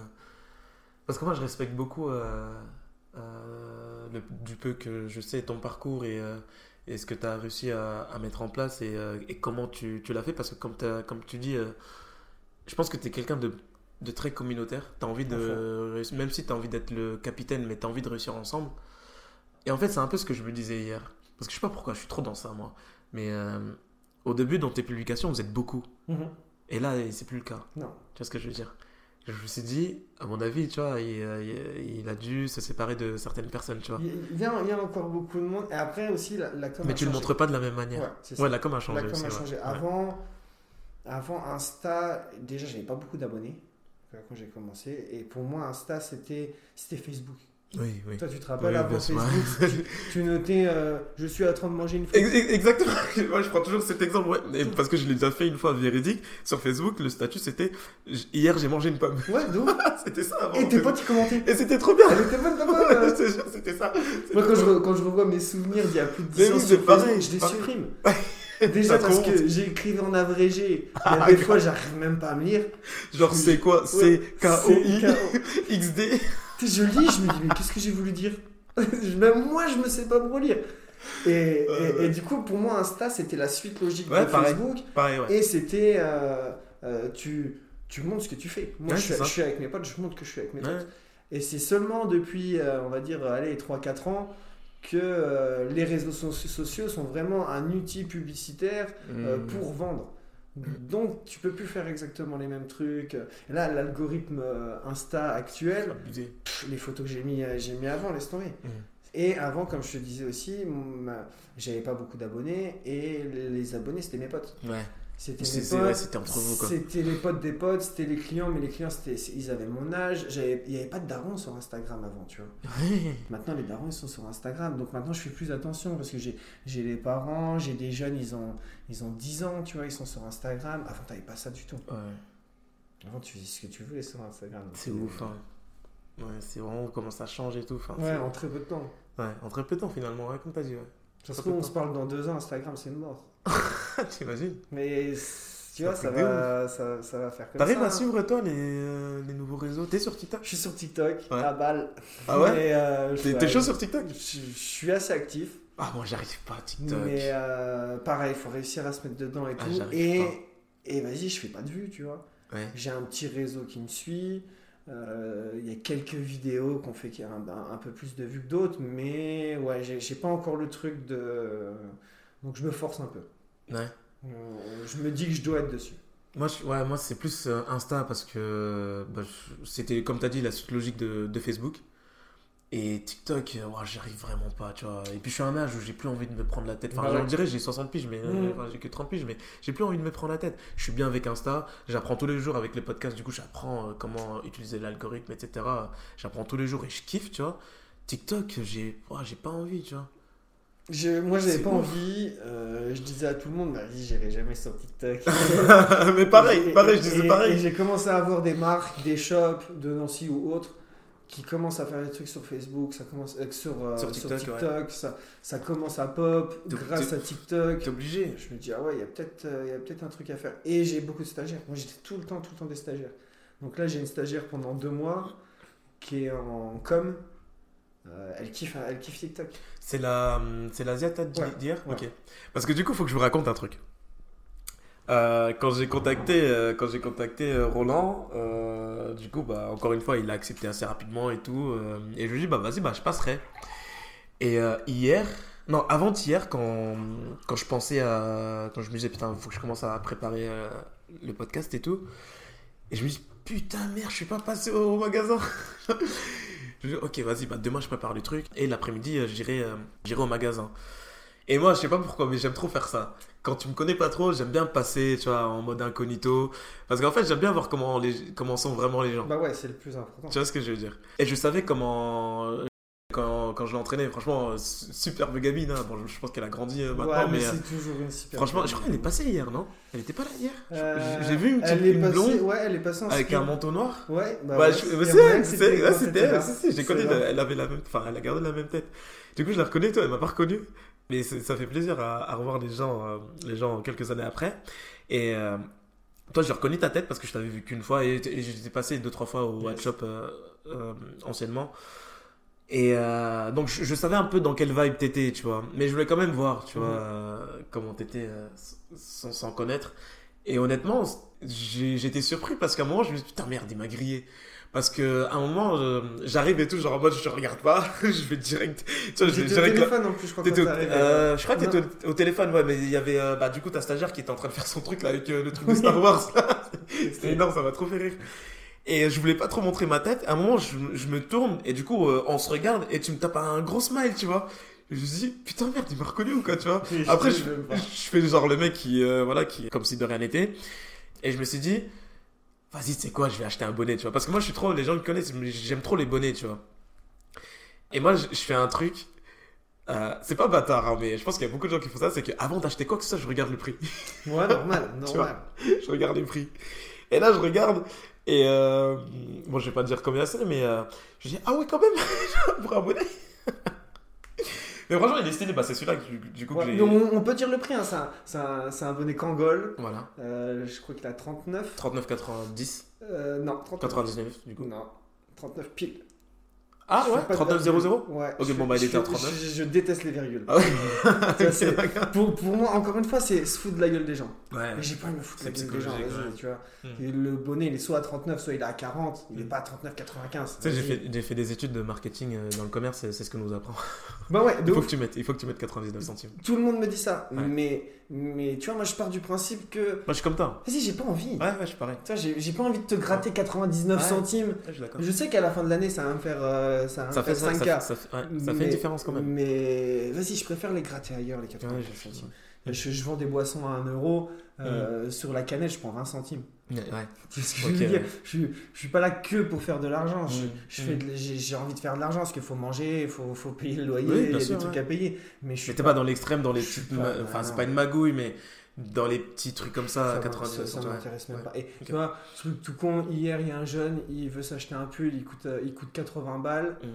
Parce que moi, je respecte beaucoup euh, euh, le- du peu que je sais ton parcours et, et ce que tu as réussi à, à mettre en place et, euh, et comment tu, tu l'as fait. Parce que, comme, tu dis, euh, je pense que tu es quelqu'un de, de très communautaire. Tu as envie de même si tu as envie d'être le capitaine, mais tu as envie de réussir ensemble. Et en fait, c'est un peu ce que je me disais hier. Parce que je sais pas pourquoi, je suis trop dans ça, moi. Mais euh, au début, dans tes publications, vous êtes beaucoup. Mhm. Et là, c'est plus le cas. Non. Tu vois ce que je veux dire? Je me suis dit, à mon avis, tu vois, il, il- il a dû se séparer de certaines personnes, tu vois. Il y, a, il y a encore beaucoup de monde. Et après aussi, la, la com Mais a tu le changé. montres pas de la même manière. Ouais, c'est ça. Ouais, la com a changé. La com aussi, a changé. Ouais. Avant, avant Insta, déjà, j'avais pas beaucoup d'abonnés quand j'ai commencé. Et pour moi, Insta, c'était Facebook. Oui, oui. Toi, tu te Oui, rappelles, avant bien sûr. Facebook, tu <laughs> notais euh, Je suis en train de manger une ex- Exactement. <laughs> Moi, je prends toujours cet exemple, ouais. Et parce que je l'ai déjà fait une fois véridique sur Facebook. Le statut, c'était hier, j'ai mangé une pomme. Ouais, donc. <laughs> c'était ça avant. Et tes potes, ils commentaient. Et c'était trop bien. Elle était bonne, ta pomme, euh. C'était ça. Moi, quand je, quand je revois mes souvenirs d'il y a plus de 10 Mais ans oui, sur c'est pareil, Facebook, je les supprime. Déjà parce que écrit en abrégé. Il y a des fois, j'arrive même pas à me lire. Genre, c'est quoi? C'est K-O-I Je lis, je me dis, mais qu'est-ce que j'ai voulu dire? <laughs> Même moi, je me sais pas me relire. Et, et- Euh, et du coup, pour moi, Insta, c'était la suite logique Ouais, de pareil. Facebook. Pareil, ouais. Et c'était. euh, euh, tu, tu montres ce que tu fais. Moi, Ouais, je, suis, je avec mes potes, je montre que je suis avec mes potes. Et c'est seulement depuis, euh, on va dire, allez, 3-4 ans que les réseaux so- sociaux sont vraiment un outil publicitaire Hmm. pour vendre. Donc, tu peux plus faire exactement les mêmes trucs. Et là, l'algorithme euh, Insta actuel, pff, les photos que j'ai mis, euh, j'ai mis avant, laisse tomber. Mhm. Et avant, comme je te disais aussi, j'avais pas beaucoup d'abonnés et les abonnés, c'était mes potes. Ouais. C'était mes potes. c'était entre vous, quoi. C'était les potes des potes, c'était les clients, mais les clients, c'était, ils avaient mon âge. J'avais- Il n'y avait pas de darons sur Instagram avant, tu vois. Maintenant, les darons, ils sont sur Instagram. Donc maintenant, je fais plus attention parce que j'ai, j'ai les parents, j'ai des jeunes, ils ont, ils ont 10 ans, tu vois, ils sont sur Instagram. Avant, t'avais pas ça du tout. Ouais. Avant, tu faisais ce que tu voulais sur Instagram. C'est ouf, hein. Ouais, c'est vraiment comment ça change et tout. Enfin, Ouais, en très peu de temps. ouais, en très peu de temps finalement, ouais, comme t'as dit, ouais. Ça se Ça trouve, peut on pas. se parle dans deux ans, Instagram, c'est mort. <laughs> T'imagines Mais tu vois, Ça va, ça, ça va faire comme T'arrives à hein. suivre toi les, euh, les nouveaux réseaux? T'es sur TikTok? Je suis sur TikTok, Ouais. à balle. Ah ouais? Euh, T'es chaud sur TikTok? je, je suis assez actif. Ah, moi j'arrive pas à TikTok. Mais euh, pareil, il faut réussir à se mettre dedans et Ah, tout. et pas. et vas-y, je fais pas de vues, tu vois. Ouais. J'ai un petit réseau qui me suit. Il y a quelques vidéos qu'on fait qui a un, un- un peu plus de vues que d'autres. Mais ouais, j'ai pas encore le truc de. Donc je me force un peu. Ouais. Euh, Je me dis que je dois être dessus. Moi, je- ouais, moi c'est plus euh, Insta parce que bah, c'était, comme t'as dit, la suite logique de, de Facebook. Et TikTok, euh, ouais, j'y arrive vraiment pas, tu vois. Et puis je suis à un âge où j'ai plus envie de me prendre la tête. Enfin, ouais. je dirais, j'ai 60 piges, mais euh, enfin, j'ai que 30 piges, mais j'ai plus envie de me prendre la tête. Je suis bien avec Insta, j'apprends tous les jours avec les podcasts, du coup, j'apprends euh, comment utiliser l'algorithme, etc. J'apprends tous les jours et je kiffe, tu vois. TikTok, j'ai ouais, j'ai pas envie, tu vois. Je- moi, j'avais pas ouf. envie. euh, je disais à tout le monde, vas-y, j'irai jamais sur TikTok. <laughs> mais pareil, pareil, je disais et- pareil. Et j'ai commencé à avoir des marques, des shops de Nancy ou autres qui commencent à faire des trucs sur Facebook, ça commence euh, sur, euh, Sur sur TikTok, ça, ça commence à pop grâce à TikTok. T'es obligé. Je me dis, ah ouais, il y a peut-être peut-être un truc à faire. Et j'ai beaucoup de stagiaires. Moi, j'étais tout le temps, tout le temps des stagiaires. Donc là, j'ai une stagiaire pendant deux mois qui est en com. Euh, elle, kiffe, elle kiffe TikTok. C'est la, c'est l'Asiate Ouais, d'hier ouais. Ok. Parce que du coup, il faut que je vous raconte un truc. Euh, quand j'ai contacté, euh, quand j'ai contacté Roland, du coup, bah, encore une fois, il a accepté assez rapidement et tout. et je lui ai dit, bah vas-y, bah, je passerai. Et hier, non, avant-hier, quand, quand je pensais à. Quand je me disais, putain, il faut que je commence à préparer le podcast et tout. Et je me dis, putain, merde, je suis pas passé au magasin. <laughs> je dis, ok, vas-y, bah, demain, je prépare le truc. Et l'après-midi, euh, j'irai euh, j'irai au magasin. Et moi, je sais pas pourquoi, mais j'aime trop faire ça. Quand tu me connais pas trop, j'aime bien passer, tu vois, en mode incognito. Parce qu'en fait, j'aime bien voir comment, les, comment sont vraiment les gens. Bah ouais, c'est le plus important. Tu vois ce que je veux dire? Et je savais comment. Quand, quand je l'ai entraînée, franchement, euh, su- superbe gamine. hein. Bon, je pense qu'elle a grandi euh, maintenant, ouais, mais, mais. euh, c'est toujours une super. franchement, je crois qu'elle est passée hier, non? Elle était pas là hier? Euh, J'ai vu une petite elle est une passée- blonde Ouais, elle est passée en avec un manteau noir. Ouais, bah ouais, c'est, c'est, quand c'était elle, si, j'ai C'est connu, elle avait la même, enfin, elle a gardé la même tête. Du coup, je la reconnais, toi, elle m'a pas reconnu. Mais c'est- ça fait plaisir à, à revoir les gens, les gens quelques années après. Et toi, j'ai reconnu ta tête parce que je t'avais vu qu'une fois et, et j'étais passé deux, trois fois au Yes. Watch Shop euh, euh, anciennement. Et euh, donc, je, je savais un peu dans quelle vibe t'étais, tu vois. Mais je voulais quand même voir, tu vois, Mhm. euh, comment t'étais euh, sans, sans connaître. Et honnêtement, j'étais surpris parce qu'à un moment, je me suis dit, putain, merde, il m'a grillé. Parce que à un moment, euh, j'arrive et tout, genre en mode, je regarde pas, <laughs> je vais direct. Tu vois, je vais au direct. là- téléphone en plus, je crois. Au- arrivé. euh, je crois que t'étais au, au téléphone, ouais, mais il y avait euh, bah, du coup ta stagiaire qui était en train de faire son truc là avec le truc de Star Wars. là. <laughs> C'était énorme, ça m'a trop fait rire. Et je voulais pas trop montrer ma tête. À un moment, je, je me tourne et du coup, euh, on se regarde et tu me tapes un gros smile, tu vois. Et je me dis, putain, merde, il m'a reconnu ou quoi, tu vois. Après, je, je fais genre le mec qui, euh, voilà, qui, comme si de rien n'était. Et je me suis dit, vas-y, tu sais quoi, je vais acheter un bonnet, tu vois. Parce que moi, je suis trop, les gens me connaissent, j'aime trop les bonnets, tu vois. Et moi, je, je fais un truc. euh, c'est pas bâtard, hein, mais je pense qu'il y a beaucoup de gens qui font ça. C'est qu'avant d'acheter quoi que ce soit, je regarde le prix. Ouais, normal, <laughs> Tu normal. je regarde les prix. Et là, je regarde. Et euh, bon, je vais pas dire combien c'est, mais euh, je dis, ah ouais, quand même, <laughs> pour un bonnet. Mais franchement, il est stylé. Bah, c'est celui-là que, du- coup que j'ai. on, on peut dire le prix, hein, c'est un, un- un bonnet Kangol. Voilà. Euh, je crois qu'il a 39. 39,90. Euh, non, 39. 99 du coup. Non, 39 pile. Ah Je ouais fais pas de 39,00 virgule. Ouais. Ok, je bon, bah, il était à fais- 39. Je, je déteste les virgules. Ah ouais <laughs> c'est- pour, pour moi, encore une fois, c'est se foutre de la gueule des gens. Ouais. Mais j'ai pas envie de me foutre de la gueule des gens, ouais. tu vois. Hmm. Et le bonnet, il est soit à 39, soit il est à 40. Il est Hmm. pas à 39, 95. Tu sais, j'ai fait, j'ai fait des études de marketing euh, dans le commerce, c'est c'est ce que nous apprend. <laughs> Bah ouais, de Il faut, que tu mettes, il faut que tu mettes 99 centimes. Tout le monde me dit ça. Ouais. Mais, mais tu vois, moi, je pars du principe que. Moi, je suis comme toi. Vas-y, j'ai pas envie. Ouais, ouais, je suis pareil. Tu vois, j'ai j'ai pas envie de te gratter 99 Ouais. centimes. Je suis d'accord. Je sais qu'à la fin de l'année, ça va me faire, euh, ça me Ça fait, faire ça, 5K. ça, ça fait- ouais, ça fait Mais- une différence quand même. Mais vas-y, je préfère les gratter ailleurs, les Ouais, 99 je- centimes. ouais. Je, je vends des boissons à 1 euro. euh, Sur la canette, je prends 20 centimes. Ouais, ouais. Tu ce que je Ok, veux dire ouais. je, suis- je suis pas là que pour faire de l'argent. Je, Mm, je mm. fais J'ai envie de faire de l'argent parce qu'il faut manger, il faut, faut payer le loyer, il y a des trucs ouais. à payer. Mais je suis Mais t'es pas dans l'extrême, dans les je petites. pas- Enfin, c'est pas une magouille, mais dans les petits trucs comme ça, ça, 99 ça, ça m'intéresse même Ouais. pas. Et tu vois, truc tout con, hier il y a un jeune, il veut s'acheter un pull, il coûte, euh, il coûte 80 balles. Mm.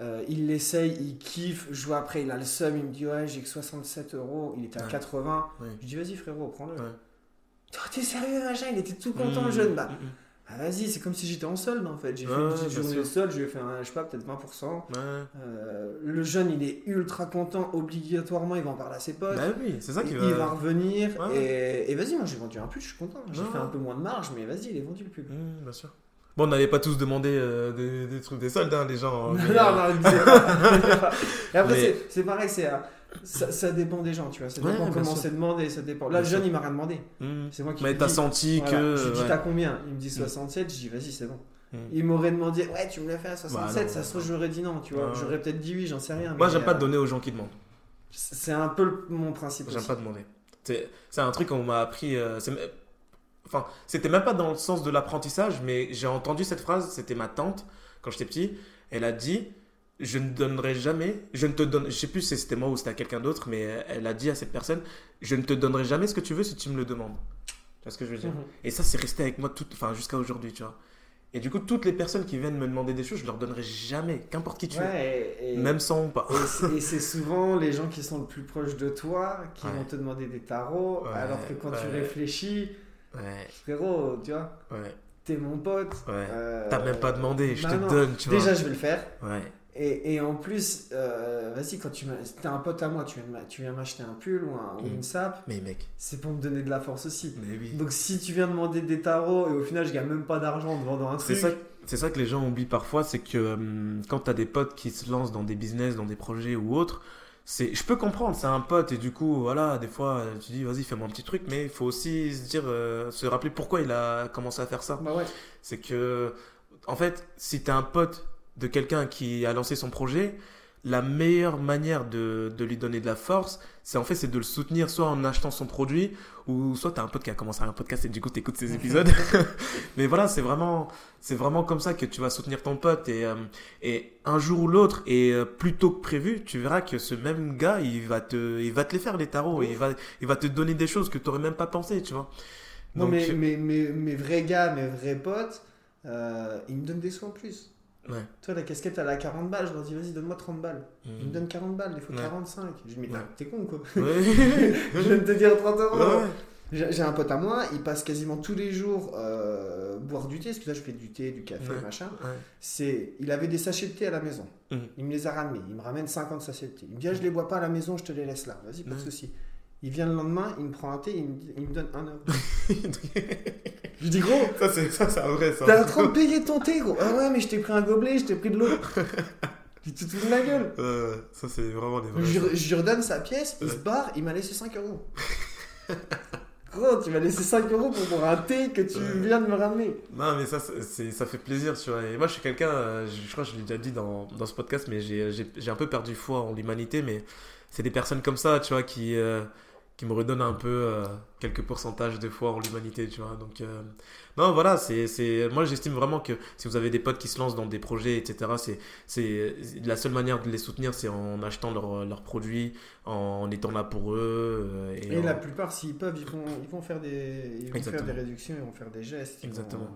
Euh, il l'essaye, il kiffe, je vois après, il a le seum, il me dit ouais j'ai que 67 euros, il était à Ouais. 80. Ouais. Je dis vas-y frérot, prends-le. Toi, T'es sérieux machin, il était tout content Mmh, le jeune. Bah. Ah, vas-y, c'est comme si j'étais en solde en fait. J'ai fait Ouais, une petite journée de solde, je fait un, je sais pas, peut-être 20%. Ouais. Euh, le jeune il est ultra content, obligatoirement il va en parler à ses potes. Bah oui, c'est ça qui il, va. il va revenir Ouais. et, et vas-y, moi j'ai vendu un pull, je suis content. J'ai fait un peu moins de marge, mais vas-y, il est vendu le pull. Mmh, bien sûr. Bon, on n'allait pas tous demander euh, des, des trucs des soldes, hein, les gens. <laughs> non, mais, non, euh, <laughs> pas. Et après, Mais- c'est- c'est pareil, c'est, euh, ça, ça dépend des gens, tu vois. Ça Ouais, dépend bien comment c'est demandé, ça dépend. Là, le jeune, il m'a rien demandé. mmh. C'est moi qui Mais t'as senti voilà. que. Je lui dis, ouais. t'as combien? Il me dit 67, je dis, vas-y, c'est bon. Mmh. Il m'aurait demandé, ouais, tu me l'as fait à 67, non, ça se trouve, j'aurais dit non, tu vois. Ouais. J'aurais peut-être dit oui, j'en sais rien. Moi, mais, j'aime pas euh, donner aux gens qui demandent. C'est un peu le- mon principe. J'aime pas demander. C'est un truc qu'on m'a appris. euh, c'est- Enfin, c'était même pas dans le sens de l'apprentissage, mais j'ai entendu cette phrase. C'était ma tante quand j'étais petit. Elle a dit Je ne donnerai jamais. Je ne te donne. Je sais plus si c'était moi ou c'était à quelqu'un d'autre, mais elle a dit à cette personne Je ne te donnerai jamais ce que tu veux si tu me le demandes. Tu vois ce que je veux dire? Mhm. Et ça, c'est resté avec moi tout, enfin, jusqu'à aujourd'hui, tu vois. Et du coup, toutes les personnes qui viennent me demander des choses, je leur donnerai jamais, qu'importe qui tu es. Ouais, et- Même sans ou pas. <laughs> et c'est- souvent les gens qui sont le plus proches de toi qui Ouais. vont te demander des tarots, Ouais, alors que quand tu réfléchis, frérot, tu vois, t'es mon pote. euh, T'as même pas demandé, je bah te non. donne, tu vois. Déjà, je vais le faire. Ouais. Et, et en plus, euh, vas-y, quand tu t'es un pote à moi, tu viens, m'acheter un pull ou, un- ou Mm. une sape, Mais mec, c'est pour me donner de la force aussi. mais oui. Donc si tu viens demander des tarots et au final je gagne même pas d'argent en te vendant un C'est truc, ça, c'est ça que les gens oublient parfois, c'est que hum, quand t'as des potes qui se lancent dans des business, dans des projets ou autres, c'est, je peux comprendre, c'est un pote et du coup, voilà, des fois, euh, tu dis, vas-y, fais-moi un petit truc, mais il faut aussi se dire, euh, se rappeler pourquoi il a commencé à faire ça. bah ouais. C'est que, en fait, si t'es un pote de quelqu'un qui a lancé son projet, la meilleure manière de, de lui donner de la force, c'est en fait c'est de le soutenir soit en achetant son produit ou soit t'as un pote qui a commencé un podcast et du coup t'écoutes ses <laughs> épisodes. <laughs> Mais voilà, c'est vraiment c'est vraiment comme ça que tu vas soutenir ton pote et euh, et un jour ou l'autre et euh, plus tôt que prévu, tu verras que ce même gars, il va te il va te les faire les tarots et il va il va te donner des choses que tu même pas pensé, tu vois. Non, Donc, mais mes, mes, mes vrais gars, mes vrais potes, euh, ils me donnent des sous en plus. Ouais. Toi, la casquette, elle a 40 balles. Je leur dis, vas-y, donne-moi 30 balles. Ils me donnent 40 balles, il faut Ouais. 45. Je dis, mais Ouais. t'es con quoi. <laughs> Je viens de te dire 30 euros. J'ai un pote à moi, il passe quasiment tous les jours euh, boire du thé, parce que là je fais du thé, du café, machin. C'est, il avait des sachets de thé à la maison. Mhm. Il me les a ramenés. Il me ramène 50 sachets de thé. Il me dit, ah, je les bois pas à la maison, je te les laisse là. Vas-y, pas de souci. Il vient le lendemain, il me prend un thé, il me, dit- il me donne 1 euro. <laughs> Je dis, gros, ça c'est ça c'est un vrai ça. t'es en train de payer ton thé, gros. Ah ouais, mais je t'ai pris un gobelet, je t'ai pris de l'eau. <laughs> Tu te fous de ma gueule. Euh, ça c'est vraiment des vrais. Je, je lui redonne sa pièce, il se barre, il m'a laissé 5 euros. <laughs> Gros, tu m'as laissé 5 euros pour boire un thé que tu viens de me ramener. Non, mais ça, ça fait plaisir, tu vois. Et moi, je suis quelqu'un, euh, je, crois que je l'ai déjà dit dans, dans ce podcast, mais j'ai un peu perdu foi en l'humanité, mais c'est des personnes comme ça, tu vois, qui, euh, qui me redonnent un peu euh, quelques pourcentages de foi en l'humanité, tu vois. Donc, euh, non, voilà, c'est, moi, j'estime vraiment que si vous avez des potes qui se lancent dans des projets, etc., c'est, c'est, la seule manière de les soutenir, c'est en achetant leurs leurs produits, en étant là pour eux. euh, et Et en- la plupart, s'ils peuvent, ils vont, ils vont faire des, ils vont faire des réductions, ils vont faire des gestes. Exactement. vont-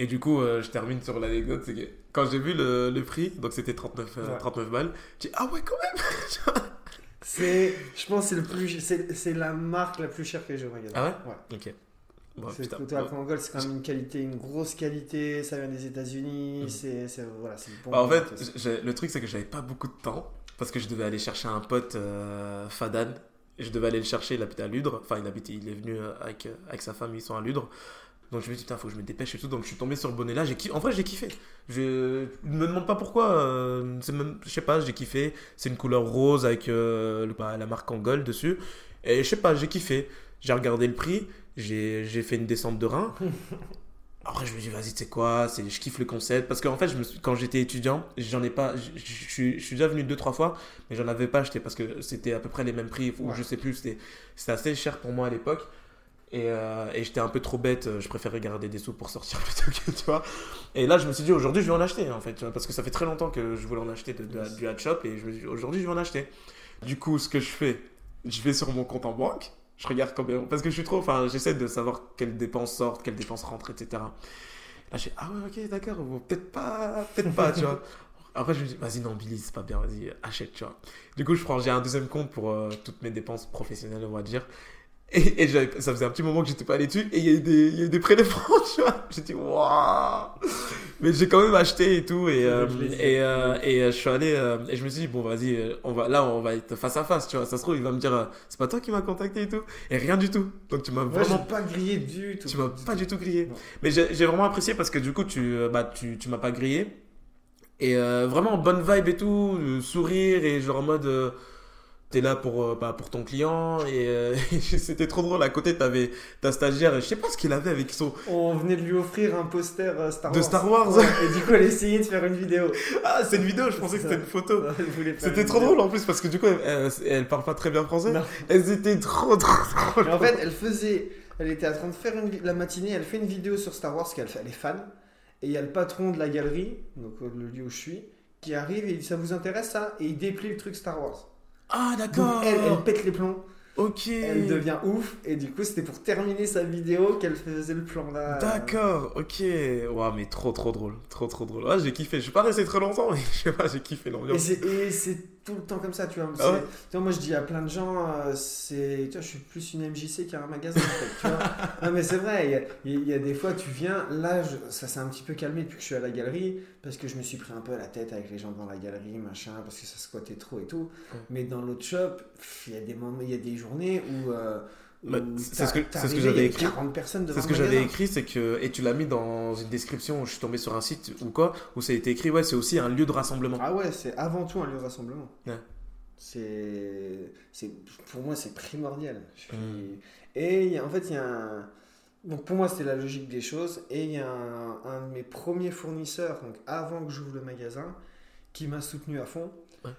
Et du coup, euh, je termine sur l'anecdote, c'est que quand j'ai vu le, le prix, donc c'était 39, euh, Ouais. 39 balles, j'ai dit ah ouais quand même <laughs> C'est, je pense, que c'est le plus, c'est, c'est la marque la plus chère que j'ai au magasin. Ah ouais Ouais. Ok. Bon, c'est putain. Toto Aqua Gold, c'est quand même une qualité, une grosse qualité. Ça vient des États-Unis. Mhm. C'est, c'est, voilà, c'est bon. Bah, en fait, j'ai- le truc c'est que j'avais pas beaucoup de temps parce que je devais aller chercher un pote euh, Fadan. Je devais aller le chercher, il habitait à Ludre. Enfin, il, habite, il est venu euh, avec, euh, avec sa femme, ils sont à Ludre. Donc je me dis, putain, faut que je me dépêche et tout. Donc je suis tombé sur le bonnet là. J'ai. En vrai, j'ai kiffé. Je ne me demande pas pourquoi. euh, c'est même, je sais pas, j'ai kiffé. C'est une couleur rose avec euh, le- bah, la marque en gold dessus. Et je sais pas, j'ai kiffé. J'ai regardé le prix. J'ai fait une descente de rein. <laughs> Après, je me dis, vas-y, tu sais quoi, c'est, je kiffe le concept. Parce qu'en fait, je me suis- quand j'étais étudiant, j'en ai pas, je, je suis, je suis déjà venu deux, trois fois, mais j'en avais pas acheté parce que c'était à peu près les mêmes prix, ou Ouais. je sais plus, c'était, c'était assez cher pour moi à l'époque. Et, euh, et j'étais un peu trop bête, je préférais garder des sous pour sortir <laughs> plutôt que, tu vois. Et là, je me suis dit, aujourd'hui, je vais en acheter, en fait, tu vois, parce que ça fait très longtemps que je voulais en acheter de, de- du hat shop, et je me dis, aujourd'hui, je vais en acheter. Du coup, ce que je fais, je vais sur mon compte en banque, je regarde combien, parce que je suis trop, enfin, j'essaie de savoir quelles dépenses sortent, quelles dépenses rentrent, etc. Là, j'ai ah ouais, ok, d'accord, bon, peut-être pas, peut-être pas, tu vois. Après, je me dis, vas-y, non, Billy, c'est pas bien, vas-y, achète, tu vois. Du coup, je prends, j'ai un deuxième compte pour euh, toutes mes dépenses professionnelles, on va dire. Et, ça faisait un petit moment que j'étais pas allé dessus, et il y a eu des, il y a eu des prélèvements, tu vois. J'ai dit, waouh! Mais j'ai quand même acheté et tout, et, euh, et, euh, et euh, je suis allé, euh, et je me suis dit, bon, vas-y, on va, là, on va être face à face, tu vois. Ça se trouve, il va me dire, c'est pas toi qui m'as contacté et tout. Et rien du tout. Donc, tu m'as Moi, vraiment pas grillé du tout. tu m'as pas du tout grillé. Non. Mais j'ai vraiment apprécié parce que du coup, tu, bah, tu, tu m'as pas grillé. Et vraiment bonne vibe et tout, sourire et genre en mode. T'es là pour, euh, bah, pour ton client et, euh, <laughs> c'était trop drôle. À côté, t'avais ta stagiaire et je sais pas ce qu'il avait avec son. On venait de lui offrir un poster euh, Star De Wars. Star Wars. Ouais, et du coup, elle essayait de faire une vidéo. <laughs> Ah, c'est une vidéo, je pensais que c'était une photo. C'était trop vidéo. drôle en plus parce que du coup, elle, parle pas très bien français. Non. Elles étaient trop, trop. Et en fait, elle faisait. Elle était en train de faire une, la matinée, elle fait une vidéo sur Star Wars, parce qu'elle fait- elle est fan. Et il y a le patron de la galerie, donc le lieu où je suis, qui arrive et il dit Ça vous intéresse ça? Et il déplie le truc Star Wars. Ah, d'accord. elle, elle pète les plombs, Ok. elle devient ouf. Et du coup, c'était pour terminer sa vidéo qu'elle faisait le plan là. D'accord, ok. Waouh, mais trop trop drôle. Trop trop drôle. Ouais, j'ai kiffé. Je suis pas resté très longtemps, <laughs> mais je sais pas, j'ai kiffé l'ambiance. et c'est tout le temps comme ça, tu vois. Ah ouais C'est- tu vois, moi, je dis à plein de gens, euh, c'est, tu vois, je suis plus une MJC qu'un magasin, en fait, tu vois. <laughs> Non, mais c'est vrai, il y a- y, des fois, tu viens, là, je- ça s'est un petit peu calmé depuis que je suis à la galerie, parce que je me suis pris un peu la tête avec les gens devant la galerie, machin, parce que ça squattait trop et tout. Ouais. Mais dans l'autre shop, il y a des moments, il y a des journées où. euh, Bah, c'est ce que- ce j'avais écrit. 40 personnes devant C'est ce que j'avais écrit, c'est que. Et tu l'as mis dans une description où je suis tombé sur un site ou quoi, où ça a été écrit, ouais, c'est aussi un lieu de rassemblement. Ah ouais, c'est avant tout un lieu de rassemblement. Ouais. C'est, c'est, pour moi, c'est primordial. Suis- Mm. Et en fait, il y a un. Donc pour moi, c'était la logique des choses. Et il y a un, un de mes premiers fournisseurs, donc avant que j'ouvre le magasin, qui m'a soutenu à fond. Ouais.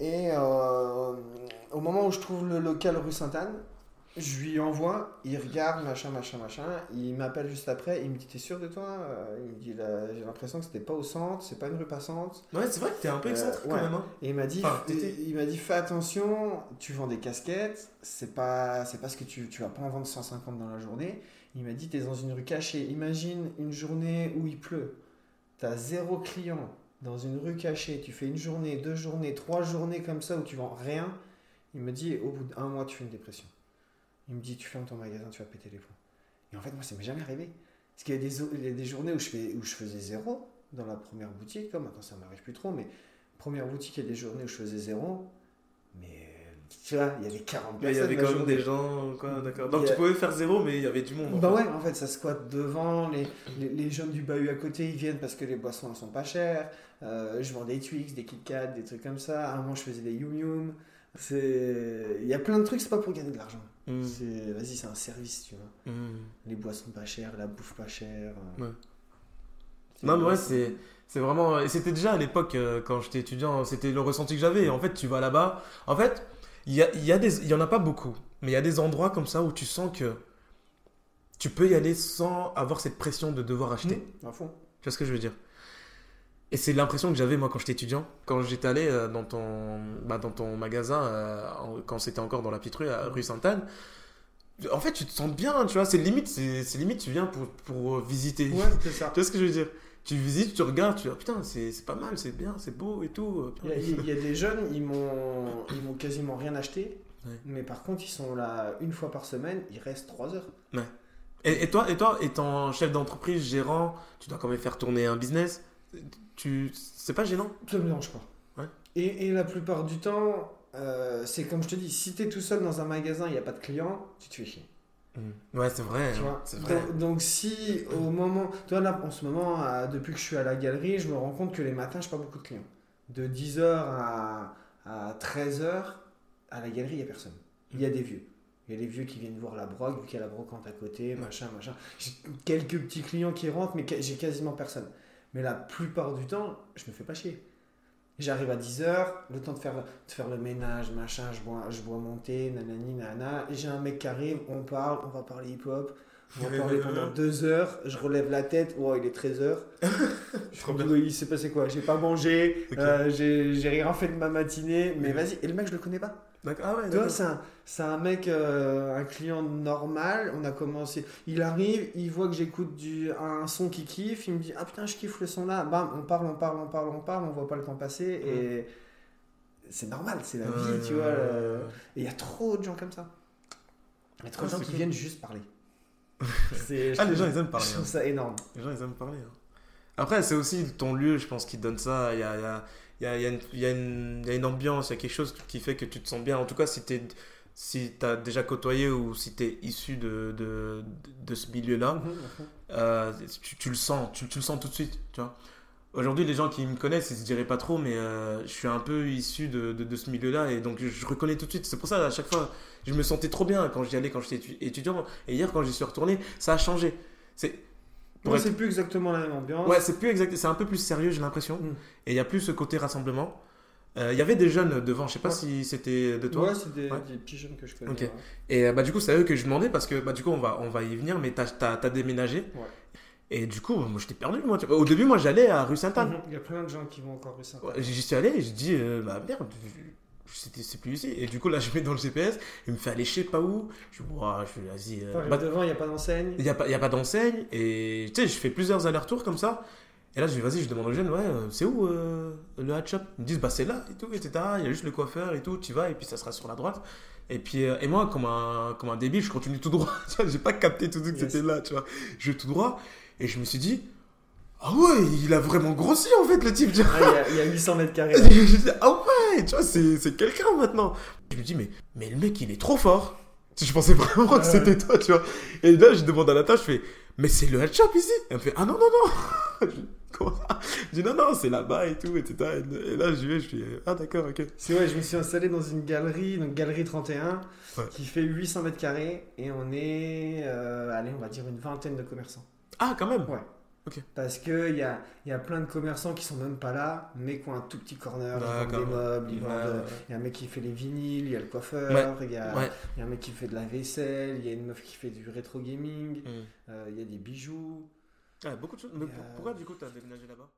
Et euh, au moment où je trouve le local rue Sainte-Anne, je lui envoie, il regarde, machin, machin, machin. Il m'appelle juste après, il me dit T'es sûr de toi? Euh, Il me dit J'ai l'impression que c'était pas au centre, c'est pas une rue passante. Ouais, c'est vrai que t'es un peu Euh, excentrique ouais. quand même. hein. Et il m'a dit, Enfin, il m'a dit fais attention, tu vends des casquettes, c'est pas, c'est parce que tu, tu vas pas en vendre 150 dans la journée. Il m'a dit, tu es dans une rue cachée. Imagine une journée où il pleut. Tu as zéro client dans une rue cachée. Tu fais une journée, deux journées, trois journées comme ça où tu vends rien. Il me dit, au bout d'un mois, tu fais une dépression. Il me dit, tu fermes ton magasin, tu vas péter les plombs. Et en fait, moi, ça m'est jamais arrivé. Parce qu'il y a des, il y a des journées où je, fais, où je faisais zéro dans la première boutique. Comme maintenant, ça m'arrive plus trop, mais première boutique, il y a des journées où je faisais zéro. Mais tu vois, il y avait 40 Mais il y personnes. avait quand même des gens, quoi, d'accord. Donc tu pouvais faire zéro, mais il y avait du monde. en Bah fait. ouais, en fait, ça squatte devant. Les, les, les jeunes du bahut à côté, ils viennent parce que les boissons ne sont pas chères. Euh, je vends des Twix, des Kit Kat, des trucs comme ça. À un moment, je faisais des Yum Yum. Il y a plein de trucs, c'est pas pour gagner de l'argent. Mm. C'est... Vas-y, c'est un service, tu vois. Mm. Les boissons pas chères, la bouffe pas chère. euh. Ouais. Non, mais ouais, c'est. C'est vraiment. Et c'était déjà à l'époque, euh, quand j'étais étudiant, c'était le ressenti que j'avais. Et en fait, tu vas là-bas. En fait, il y, a, y, a des... il y en a pas beaucoup. Mais il y a des endroits comme ça où tu sens que tu peux y aller sans avoir cette pression de devoir acheter. Mmh, à fond. Tu vois ce que je veux dire? Et c'est l'impression que j'avais moi quand j'étais étudiant. Quand j'étais allé euh, dans, ton, bah, dans ton magasin, euh, en- quand c'était encore dans la petite rue, à rue Sainte-Anne, En fait, tu te sens bien, tu vois. C'est limite, c'est c'est limite, tu viens pour, pour visiter. Ouais, <laughs> c'est ça. Tu vois ce que je veux dire? Tu visites, tu regardes, tu dis, ah, putain, c'est c'est pas mal, c'est bien, c'est beau et tout. Il y, a, il y a des jeunes, ils m'ont ils m'ont quasiment rien acheté. Ouais. Mais par contre, ils sont là une fois par semaine, ils restent 3 heures. Et, et toi, et toi, étant chef d'entreprise, gérant, tu dois quand même faire tourner un business. Tu, c'est pas gênant? Ça me dérange pas. Ouais. Et, et la plupart du temps, euh, c'est comme je te dis, si tu es tout seul dans un magasin, il n'y a pas de clients, tu te fais chier. Ouais, c'est vrai. Tu vois? C'est vrai. donc, donc si au moment, tu vois là en ce moment, euh, depuis que je suis à la galerie, je me rends compte que les matins, je pas beaucoup de clients. De 10h à, à 13h, à la galerie, il n'y a personne. Il y a des vieux. Il y a les vieux qui viennent voir la brogue, vu qu'il y a la brocante à côté, machin, machin. J'ai quelques petits clients qui rentrent, mais j'ai quasiment personne. Mais la plupart du temps, je me fais pas chier. J'arrive à 10h, le temps de faire, de faire le ménage, machin, je bois, je bois mon thé, nanani, nana. J'ai un mec qui arrive, on parle, on va parler hip-hop. On va parler pendant deux heures, je relève la tête, oh il est 13h. <laughs> je il s'est passé quoi? J'ai pas mangé, euh, j'ai rien fait de ma matinée, mais vas-y. Et le mec, je le connais pas. D'accord. Ah ouais, c'est un, c'est un mec, euh, un client normal. On a commencé. Il arrive, il voit que j'écoute du, un son qui kiffe. Il me dit Ah putain, je kiffe le son là. Bam, on parle, on parle, on parle, on parle. On voit pas le temps passer. Et c'est normal, c'est la vie, tu vois. le-. Et il y a trop de gens comme ça. Il y a trop de Ah, gens c'est qui cool. viennent juste parler. <laughs> Ah, les trouve- gens, ils aiment parler. Je hein. trouve ça énorme. Les gens, ils aiment parler. hein. Après, c'est aussi ton lieu, je pense, qui te donne ça. Il y a, y a, il y a, y a y a une- ambiance, il y a quelque chose qui fait que tu te sens bien. En tout cas, si tu si as déjà côtoyé ou si tu es issu de, de, de ce milieu-là, Mhm, euh, tu, tu le sens, tu, tu le sens tout de suite, tu vois. Aujourd'hui, les gens qui me connaissent, ils se diraient pas trop, mais euh, je suis un peu issu de, de, de ce milieu-là et donc je, reconnais tout de suite. C'est pour ça, à chaque fois, je me sentais trop bien quand j'y allais, quand j'étais étu- étudiant. Et hier, quand j'y suis retourné, ça a changé. C'est Moi, être- c'est plus exactement la même ambiance. Ouais, c'est plus exact, c'est un peu plus sérieux, j'ai l'impression. Mm. Et il y a plus ce côté rassemblement. Euh, Il y avait des jeunes devant, je sais pas Ouais. si c'était de toi. Ouais, c'est des, Ouais. des petits jeunes que je connais. Ouais. Et euh, bah du coup, c'est à eux que je demandais parce que bah du coup, on va on va y venir, mais t'as as, déménagé. Et du coup, moi j'étais perdu. Moi. Au début, moi j'allais à rue Sainte-Anne. Mhm. Il y a plein de gens qui vont encore rue Saint-Anne. Ouais, J'y suis allé et je dis, euh, bah merde, c'est plus ici. Et du coup, là, <laughs> je mets dans le GPS, il me fait aller je sais pas où. Je dis, je vas-y. euh, bah, devant, il n'y a pas d'enseigne. Il n'y a pas, y a pas d'enseigne et tu sais, je fais plusieurs allers-retours comme ça. Et là, je dis, vas-y, je demande aux jeunes, ouais, euh, c'est où euh, le hat shop Ils me disent, bah c'est là et tout, etc. Il y a juste le coiffeur et tout, tu vas et puis ça sera sur la droite. Et puis, euh, et moi, comme un, comme un débile, je continue tout droit. <laughs> Vois, J'ai pas capté tout de suite que Yes. c'était là, tu vois. Je vais tout droit et je me suis dit, ah ouais, il a vraiment grossi en fait, le type. tu vois. Ah, il y a- il y, a 800 mètres carrés. <laughs> Ah ouais, tu vois, c'est c'est quelqu'un maintenant. Je me dis, mais, mais le mec, il est trop fort. Je pensais vraiment que Ouais. c'était toi, tu vois. Et là, je demande à la tâche, je fais, mais c'est le head shop ici. Elle me fait, ah non, non, non. <laughs> Je dis, Comment ça? Je dis, non, non, c'est là-bas et tout, etc. Et là, je vais, je fais, ah d'accord, ok. C'est vrai, je me suis installé dans une galerie, donc galerie 31, Ouais. qui fait 800 mètres carrés, et on est, euh, allez, on va dire une vingtaine de commerçants. Ah, quand même. Ouais. Parce qu'il y a, il y a plein de commerçants qui sont même pas là, mais qui ont un tout petit corner, ils vendent des meubles, vendent... Il y a un mec qui fait les vinyles, il y a le coiffeur, Ouais. il, y a, Ouais. il y a un mec qui fait de la vaisselle, il y a une meuf qui fait du rétro gaming, Mm. euh, il y a des bijoux. Ah, beaucoup de choses. Mais euh, pourquoi du coup, t'as déménagé là-bas?